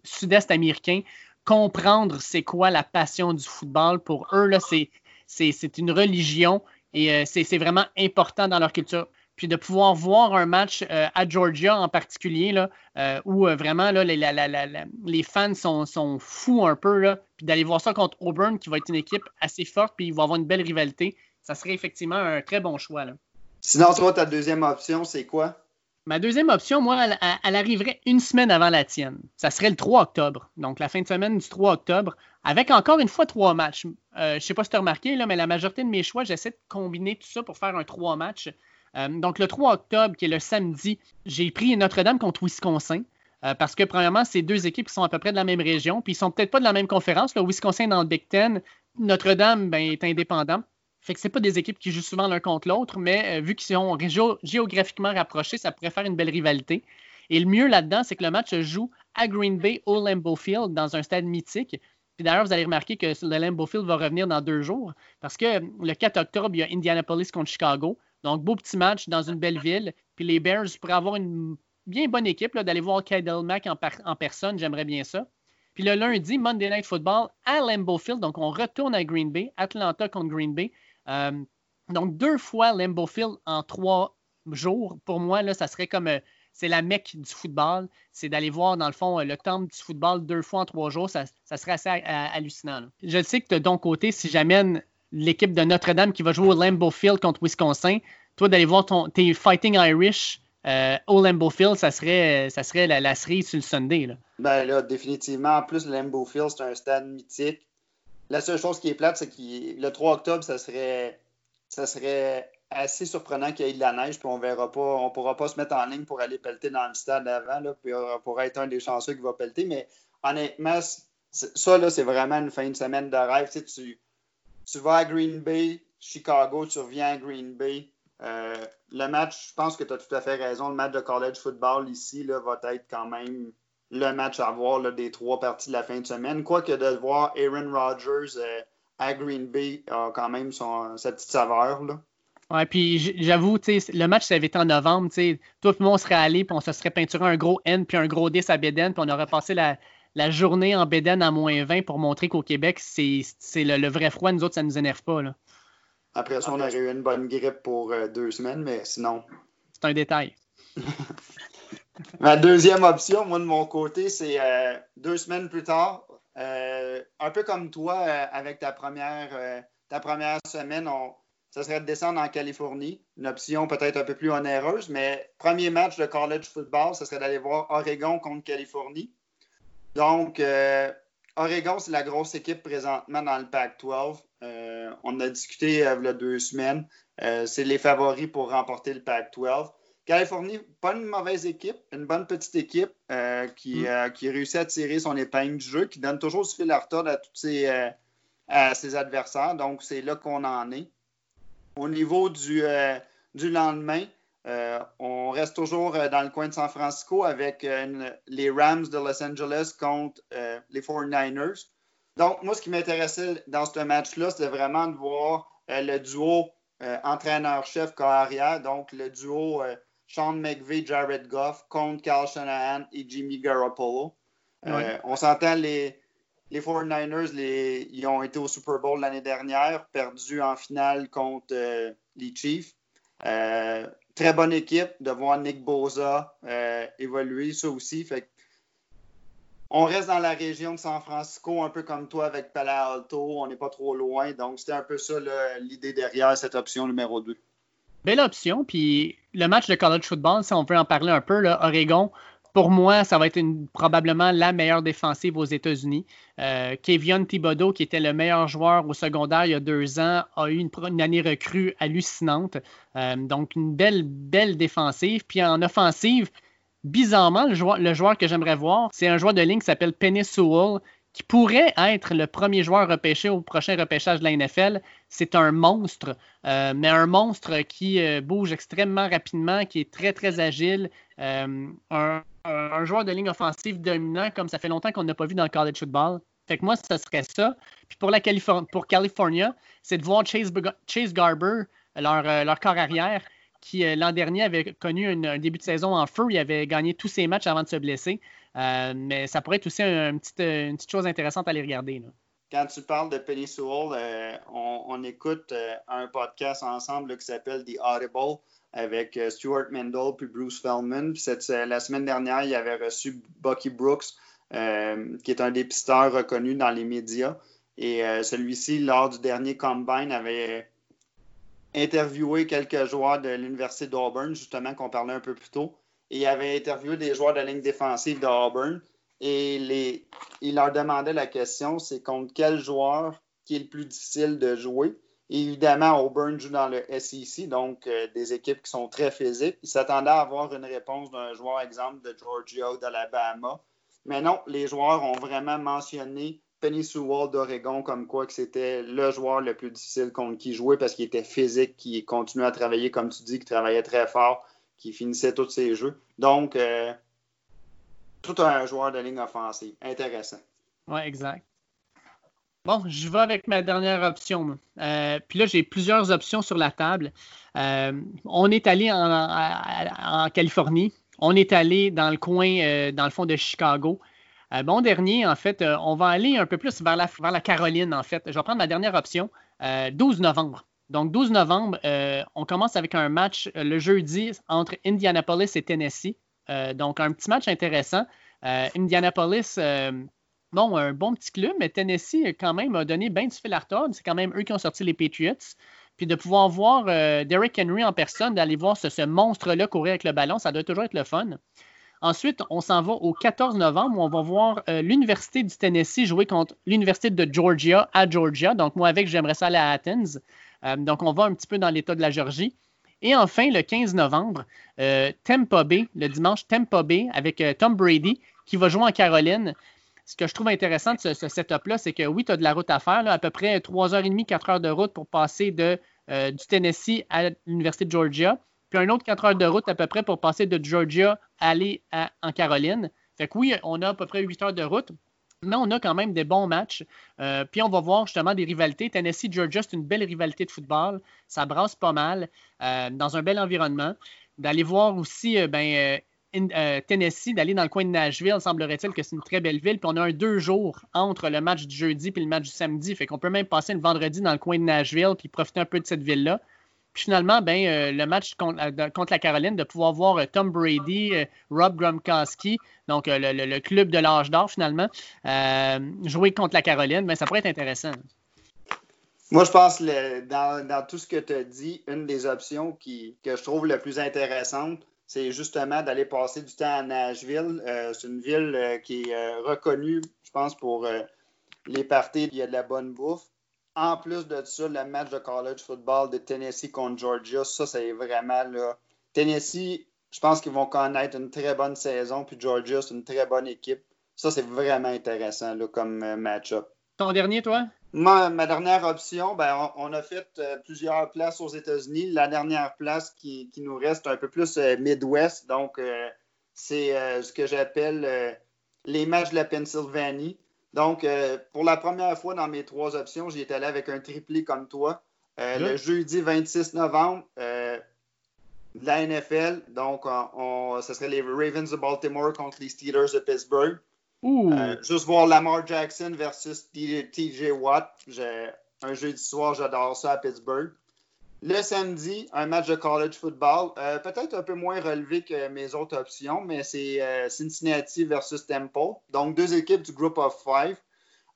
sud-est américain. Comprendre c'est quoi la passion du football. Pour eux, c'est une religion et c'est vraiment important dans leur culture puis de pouvoir voir un match euh, à Georgia en particulier, là, euh, où euh, vraiment là, les, fans sont, fous un peu, là, puis d'aller voir ça contre Auburn, qui va être une équipe assez forte, puis ils vont avoir une belle rivalité, ça serait effectivement un très bon choix. Là. Sinon, toi, ta deuxième option, c'est quoi? Ma deuxième option, moi, elle, arriverait une semaine avant la tienne. Ça serait le 3 octobre, donc la fin de semaine du 3 octobre, avec encore une fois trois matchs. je ne sais pas si tu as remarqué, là, mais la majorité de mes choix, j'essaie de combiner tout ça pour faire un trois matchs. Euh, donc, le 3 octobre, qui est le samedi, j'ai pris Notre-Dame contre Wisconsin. Euh, parce que, premièrement, c'est deux équipes qui sont à peu près de la même région, puis ils sont peut-être pas de la même conférence. Le Wisconsin dans le Big Ten, Notre-Dame ben, est indépendant. Fait que c'est pas des équipes qui jouent souvent l'un contre l'autre, mais euh, vu qu'ils sont géographiquement rapprochés, ça pourrait faire une belle rivalité. Et le mieux là-dedans, c'est que le match se joue à Green Bay au Lambeau Field, dans un stade mythique. Puis d'ailleurs, vous allez remarquer que le Lambeau Field va revenir dans deux jours, parce que le 4 octobre, il y a Indianapolis contre Chicago. Donc, beau petit match dans une belle ville. Puis les Bears pourraient avoir une bien bonne équipe d'aller voir Kyle Mack en, en personne. J'aimerais bien ça. Puis le lundi, Monday Night Football à Lambeau Field. Donc, on retourne à Green Bay, Atlanta contre Green Bay. Euh, donc, deux fois Lambeau Field en trois jours. Pour moi, là, ça serait comme. Euh, c'est la mecque du football. C'est d'aller voir, dans le fond, le temple du football deux fois en trois jours. Ça, serait assez hallucinant. Je sais que de ton côté, si j'amène l'équipe de Notre-Dame qui va jouer au Lambeau Field contre Wisconsin, toi, d'aller voir ton, tes Fighting Irish euh, au Lambeau Field, ça serait, ça serait la, la cerise sur le Sunday. Là. Ben là, définitivement. En plus, Lambeau Field, c'est un stade mythique. La seule chose qui est plate, c'est que le 3 octobre, ça serait, ça serait assez surprenant qu'il y ait de la neige, puis on verra pas, on pourra pas se mettre en ligne pour aller pelleter dans le stade avant, là, puis on pourra être un des chanceux qui va pelleter. Mais honnêtement, ça, là, c'est vraiment une fin de semaine de rêve. Tu, tu, tu vas à Green Bay, Chicago, tu reviens à Green Bay. Euh, le match, je pense que tu as tout à fait raison. Le match de college football ici là, va être quand même le match à voir là, des trois parties de la fin de semaine. Quoique de voir Aaron Rodgers euh, à Green Bay a quand même son, sa petite saveur. Là. Ouais, puis j'avoue, le match, ça avait été en novembre. Toi et moi, on serait allés, puis on se serait peinturé un gros N puis un gros 10 à Beden, puis on aurait passé la, journée en Beden à moins 20 pour montrer qu'au Québec, c'est le, vrai froid. Nous autres, ça ne nous énerve pas. Là. Après ça, on aurait eu une bonne grippe pour euh, deux semaines, mais sinon. C'est un détail. Ma deuxième option, moi, de mon côté, c'est euh, deux semaines plus tard. Euh, un peu comme toi, avec ta première, ta première semaine, on, ça serait de descendre en Californie. Une option peut-être un peu plus onéreuse, mais premier match de college football, ce serait d'aller voir Oregon contre Californie. Donc, Oregon, c'est la grosse équipe présentement dans le Pac-12. Euh, on a discuté euh, il y a deux semaines. Euh, c'est les favoris pour remporter le Pac-12. Californie, pas une mauvaise équipe, une bonne petite équipe qui, mm. qui réussit à tirer son épingle du jeu, qui donne toujours ce fil à retordre à tous ses, à ses adversaires. Donc, c'est là qu'on en est. Au niveau du, du lendemain, on reste toujours dans le coin de San Francisco avec les Rams de Los Angeles contre les 49ers. Donc, moi, ce qui m'intéressait dans ce match-là, c'était vraiment de voir euh, le duo euh, entraîneur-chef carrière, donc le duo euh, Sean McVay, Jared Goff contre Carl Shanahan et Jimmy Garoppolo. on s'entend, les, les 49ers, les, ils ont été au Super Bowl l'année dernière, perdu en finale contre les Chiefs. très bonne équipe de voir Nick Boza évoluer, ça aussi. Fait on reste dans la région de San Francisco, un peu comme toi avec Palo Alto. On n'est pas trop loin. Donc, c'était un peu ça l'idée derrière cette option numéro 2. Belle option. Puis le match de college football, si on veut en parler un peu, là, Oregon, pour moi, ça va être probablement la meilleure défensive aux États-Unis. Euh, Kevion Thibodeau, qui était le meilleur joueur au secondaire il y a deux ans, a eu une, année recrue hallucinante. Euh, donc, une belle, belle défensive. Puis en offensive, bizarrement, le joueur, que j'aimerais voir, c'est un joueur de ligne qui s'appelle Penny Sewell, qui pourrait être le premier joueur repêché au prochain repêchage de la NFL. C'est un monstre, euh, mais un monstre qui euh, bouge extrêmement rapidement, qui est très, très agile. Euh, un, joueur de ligne offensive dominant, comme ça fait longtemps qu'on n'a pas vu dans le college football. Fait que moi, ce serait ça. Puis pour, la pour California, c'est de voir Chase, Garber, leur, leur corps arrière, qui l'an dernier avait connu un début de saison en feu. Il avait gagné tous ses matchs avant de se blesser. Euh, mais ça pourrait être aussi une, petite, chose intéressante à aller regarder. Quand tu parles de Penny Sewell, euh, on, écoute un podcast ensemble qui s'appelle The Audible avec Stuart Mendel puis Bruce Feldman. la semaine dernière, il avait reçu Bucky Brooks, qui est un dépisteur reconnu dans les médias. Et celui-ci, lors du dernier combine, avait interviewé quelques joueurs de l'Université d'Auburn, justement, qu'on parlait un peu plus tôt. Et il avait interviewé des joueurs de la ligne défensive d'Auburn. Et les, il leur demandait la question c'est contre quel joueur qui est le plus difficile de jouer? évidemment, Auburn joue dans le SEC, donc euh, des équipes qui sont très physiques. Il s'attendait à avoir une réponse d'un joueur, exemple, de Georgia ou d'Alabama. Mais non, les joueurs ont vraiment mentionné Penny Sewell d'Oregon comme quoi que c'était le joueur le plus difficile contre qui jouer parce qu'il était physique, qui continuait à travailler, comme tu dis, qui travaillait très fort, qui finissait tous ses jeux. Donc, euh, tout un joueur de ligne offensive. Intéressant. Oui, exact. Bon, je vais avec ma dernière option. Euh, puis là, j'ai plusieurs options sur la table. Euh, on est allé en, Californie. On est allé dans le coin, dans le fond de Chicago. Bon dernier, en fait, on va aller un peu plus vers la, Caroline, en fait. Je vais prendre ma dernière option, 12 euh, novembre. Donc, 12 novembre, on commence avec un match le jeudi entre Indianapolis et Tennessee. donc, un petit match intéressant. Indianapolis, bon, un bon petit club, mais Tennessee, quand même, a donné bien du fil à retordre. C'est quand même eux qui ont sorti les Patriots. Puis de pouvoir voir Derrick Henry en personne, d'aller voir ce, monstre-là courir avec le ballon, ça doit toujours être le fun. Ensuite, on s'en va au 14 novembre où on va voir euh, l'Université du Tennessee jouer contre l'Université de Georgia à Georgia. Donc, moi, avec, j'aimerais ça aller à Athens. Euh, donc, on va un petit peu dans l'État de la Géorgie. Et enfin, le 15 novembre, euh, Tampa Bay, le dimanche, Tampa Bay avec Tom Brady qui va jouer en Caroline. Ce que je trouve intéressant de ce, setup-là, c'est que oui, tu as de la route à faire, à peu près 3h30, 4 heures de route pour passer de, du Tennessee à l'Université de Georgia puis un autre 4 heures de route à peu près pour passer de Georgia à aller en Caroline. Fait que oui, on a à peu près 8 heures de route, mais on a quand même des bons matchs. Euh, puis on va voir justement des rivalités. Tennessee-Georgia, c'est une belle rivalité de football. Ça brasse pas mal euh, dans un bel environnement. D'aller voir aussi euh, ben, Tennessee, d'aller dans le coin de Nashville, semblerait-il que c'est une très belle ville. Puis on a un deux jours entre le match du jeudi et le match du samedi. Fait qu'on peut même passer le vendredi dans le coin de Nashville puis profiter un peu de cette ville-là. Puis finalement, ben, euh, le match euh, contre, la Caroline, de pouvoir voir euh, Tom Brady, Rob Gronkowski, donc le, club de l'âge d'or finalement, jouer contre la Caroline, ben, ça pourrait être intéressant. Moi, je pense que dans, tout ce que tu as dit, une des options qui, que je trouve le plus intéressante, c'est justement d'aller passer du temps à Nashville. c'est une ville qui est reconnue, je pense, pour les parties, il y a de la bonne bouffe en plus de ça, le match de college football de Tennessee contre Georgia, ça, c'est vraiment là. Tennessee, je pense qu'ils vont connaître une très bonne saison, puis Georgia, c'est une très bonne équipe. Ça, c'est vraiment intéressant là, comme euh, match-up. Ton dernier, toi? Ma, dernière option, ben, on, a fait euh, plusieurs places aux États-Unis. La dernière place qui, nous reste un peu plus euh, Midwest, donc c'est ce que j'appelle les matchs de la Pennsylvanie. Donc, euh, pour la première fois dans mes trois options, j'y étais allé avec un triplé comme toi. Euh, le jeudi 26 novembre, euh, de la NFL. Donc, ce serait les Ravens de Baltimore contre les Steelers de Pittsburgh. juste voir Lamar Jackson versus TJ Watt. Un jeudi soir, j'adore ça à Pittsburgh. Le samedi, un match de college football, euh, peut-être un peu moins relevé que mes autres options, mais c'est euh, Cincinnati versus Temple. Donc, deux équipes du Group of Five.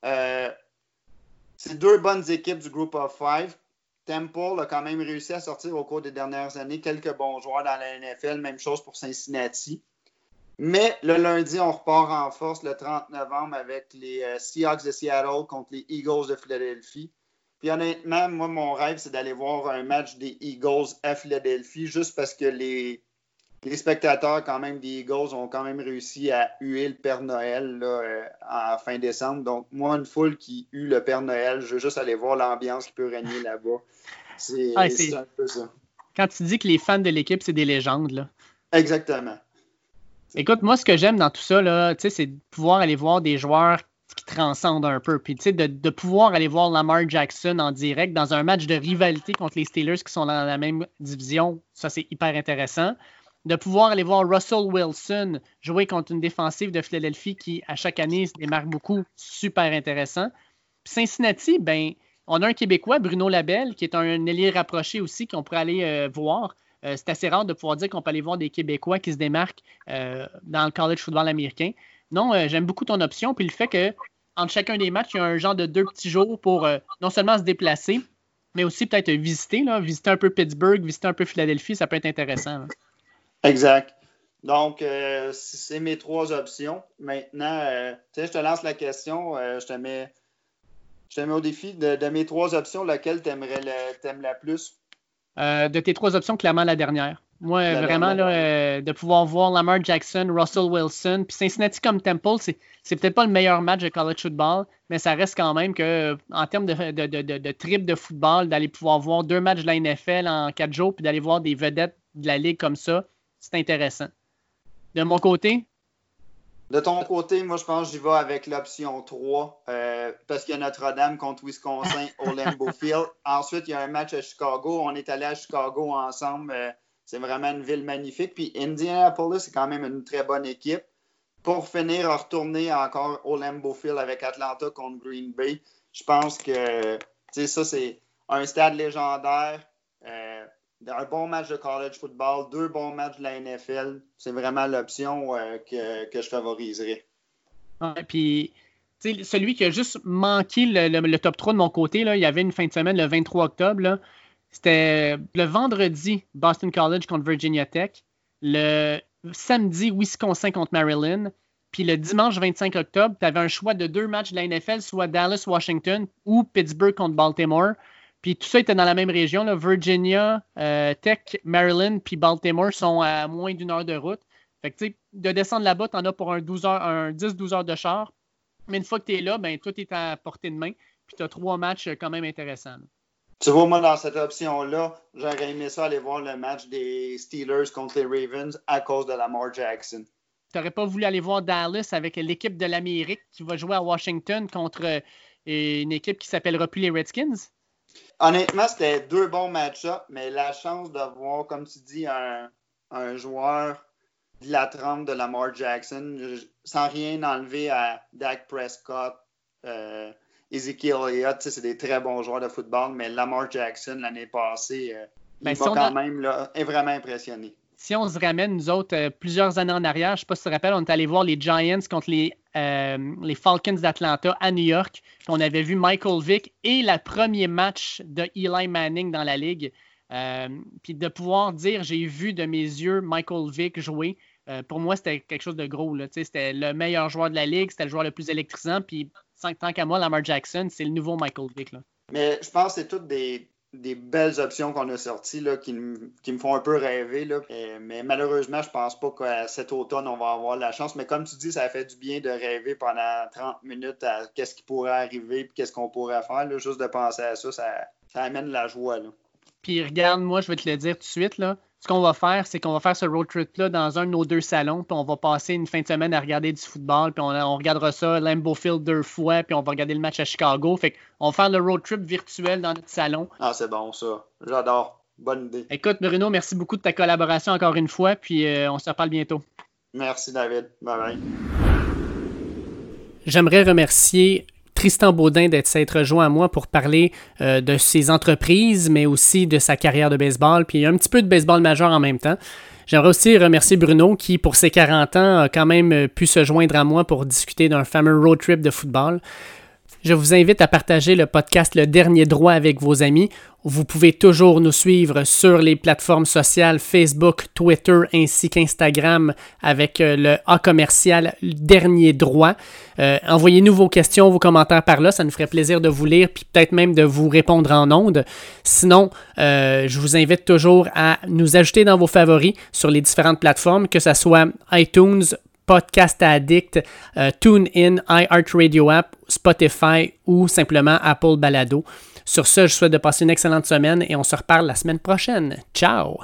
Euh, c'est deux bonnes équipes du Group of Five. Temple a quand même réussi à sortir au cours des dernières années quelques bons joueurs dans la NFL. Même chose pour Cincinnati. Mais le lundi, on repart en force le 30 novembre avec les Seahawks de Seattle contre les Eagles de Philadelphie. Puis honnêtement, moi, mon rêve, c'est d'aller voir un match des Eagles à Philadelphie, juste parce que les, les spectateurs, quand même, des Eagles ont quand même réussi à huer le Père Noël là, euh, en fin décembre. Donc, moi, une foule qui hue le Père Noël, je veux juste aller voir l'ambiance qui peut régner là-bas. C'est un peu ça. Quand tu dis que les fans de l'équipe, c'est des légendes, là. Exactement. Écoute, moi, ce que j'aime dans tout ça, c'est de pouvoir aller voir des joueurs qui transcende un peu. Puis, tu sais, de, pouvoir aller voir Lamar Jackson en direct dans un match de rivalité contre les Steelers qui sont dans la même division, ça, c'est hyper intéressant. De pouvoir aller voir Russell Wilson jouer contre une défensive de Philadelphie qui, à chaque année, se démarque beaucoup, super intéressant. Puis Cincinnati, ben, on a un Québécois, Bruno Labelle, qui est un ailier rapproché aussi, qu'on pourrait aller euh, voir. Euh, c'est assez rare de pouvoir dire qu'on peut aller voir des Québécois qui se démarquent euh, dans le college football américain. Non, euh, j'aime beaucoup ton option. Puis le fait que entre chacun des matchs, il y a un genre de deux petits jours pour euh, non seulement se déplacer, mais aussi peut-être visiter, là, visiter un peu Pittsburgh, visiter un peu Philadelphie, ça peut être intéressant. Exact. Donc, euh, c'est mes trois options. Maintenant, je te lance la question, je te mets je te mets au défi de, mes trois options, laquelle tu aimerais la plus? de tes trois options, clairement la dernière. Moi, vraiment, là, euh, de pouvoir voir Lamar Jackson, Russell Wilson, puis Cincinnati comme Temple, c'est peut-être pas le meilleur match de college football, mais ça reste quand même que, en termes de, de, de, de trip de football, d'aller pouvoir voir deux matchs de la NFL en quatre jours, puis d'aller voir des vedettes de la ligue comme ça, c'est intéressant. De mon côté? De ton côté, moi, je pense que j'y vais avec l'option 3, euh, parce qu'il y a Notre-Dame contre Wisconsin au Lambeau Field. Ensuite, il y a un match à Chicago. On est allé à Chicago ensemble. Euh, c'est vraiment une ville magnifique. Puis Indianapolis, c'est quand même une très bonne équipe. Pour finir, retourner encore au Lambeau Field avec Atlanta contre Green Bay, je pense que ça, c'est un stade légendaire. Euh, un bon match de college football, deux bons matchs de la NFL, c'est vraiment l'option euh, que, je favoriserais. puis, celui qui a juste manqué le, top 3 de mon côté, il y avait une fin de semaine le 23 octobre. C'était le vendredi, Boston College contre Virginia Tech. Le samedi, Wisconsin contre Maryland. Puis le dimanche 25 octobre, tu avais un choix de deux matchs de la NFL, soit Dallas-Washington ou Pittsburgh contre Baltimore. Puis tout ça était dans la même région. Virginia, euh, Tech, Maryland, puis Baltimore sont à moins d'une heure de route. Fait que, de descendre là-bas, tu en as pour un, 12 heures, un 10-12 heures de char. Mais une fois que tu es là, ben, tout est à portée de main. Puis tu as trois matchs quand même intéressants. Tu vois, moi, dans cette option-là, j'aurais aimé ça aller voir le match des Steelers contre les Ravens à cause de Lamar Jackson. Tu n'aurais pas voulu aller voir Dallas avec l'équipe de l'Amérique qui va jouer à Washington contre euh, une équipe qui s'appellera plus les Redskins? Honnêtement, c'était deux bons match-ups, mais la chance de voir, comme tu dis, un, joueur de la trempe de Lamar Jackson, sans rien enlever à Dak Prescott, euh, Ezekiel Elliott, c'est des très bons joueurs de football, mais Lamar Jackson, l'année passée, euh, ben, il quand même là, est vraiment impressionné. Si on se ramène, nous autres, euh, plusieurs années en arrière, je ne sais pas si tu te rappelles, on est allé voir les Giants contre les, euh, les Falcons d'Atlanta à New York. On avait vu Michael Vick et le premier match de Eli Manning dans la ligue. puis de pouvoir dire j'ai vu de mes yeux Michael Vick jouer, pour moi, c'était quelque chose de gros. C'était le meilleur joueur de la ligue, c'était le joueur le plus électrisant. Puis tant qu'à moi, Lamar Jackson, c'est le nouveau Michael Vick. Mais je pense que c'est toutes des, belles options qu'on a sorties là, qui, me font un peu rêver. Là. mais malheureusement, je pense pas qu'à cet automne, on va avoir la chance. Mais comme tu dis, ça fait du bien de rêver pendant 30 minutes à qu'est-ce qui pourrait arriver et qu'est-ce qu'on pourrait faire. Juste de penser à ça, ça, ça amène la joie. Puis regarde, moi, je vais te le dire tout de suite. Là ce qu'on va faire, c'est qu'on va faire ce road trip-là dans un de nos deux salons, puis on va passer une fin de semaine à regarder du football, puis on, regardera ça, Lambeau Field deux fois, puis on va regarder le match à Chicago. Fait qu'on va faire le road trip virtuel dans notre salon. Ah, c'est bon ça. J'adore. Bonne idée. Écoute, Bruno, merci beaucoup de ta collaboration encore une fois, puis euh, on se reparle bientôt. Merci, David. Bye bye. J'aimerais remercier Tristan Baudin d'être s'être rejoint à moi pour parler euh, de ses entreprises, mais aussi de sa carrière de baseball, puis un petit peu de baseball majeur en même temps. J'aimerais aussi remercier Bruno qui, pour ses 40 ans, a quand même pu se joindre à moi pour discuter d'un fameux road trip de football. Je vous invite à partager le podcast Le Dernier Droit avec vos amis. Vous pouvez toujours nous suivre sur les plateformes sociales Facebook, Twitter ainsi qu'Instagram avec euh, le A commercial Dernier Droit. Euh, envoyez-nous vos questions, vos commentaires par là. Ça nous ferait plaisir de vous lire puis peut-être même de vous répondre en ondes. Sinon, euh, je vous invite toujours à nous ajouter dans vos favoris sur les différentes plateformes, que ce soit iTunes, Podcast Addict, euh, TuneIn, iHeartRadio App, Spotify ou simplement Apple Balado. Sur ce, je souhaite de passer une excellente semaine et on se reparle la semaine prochaine. Ciao!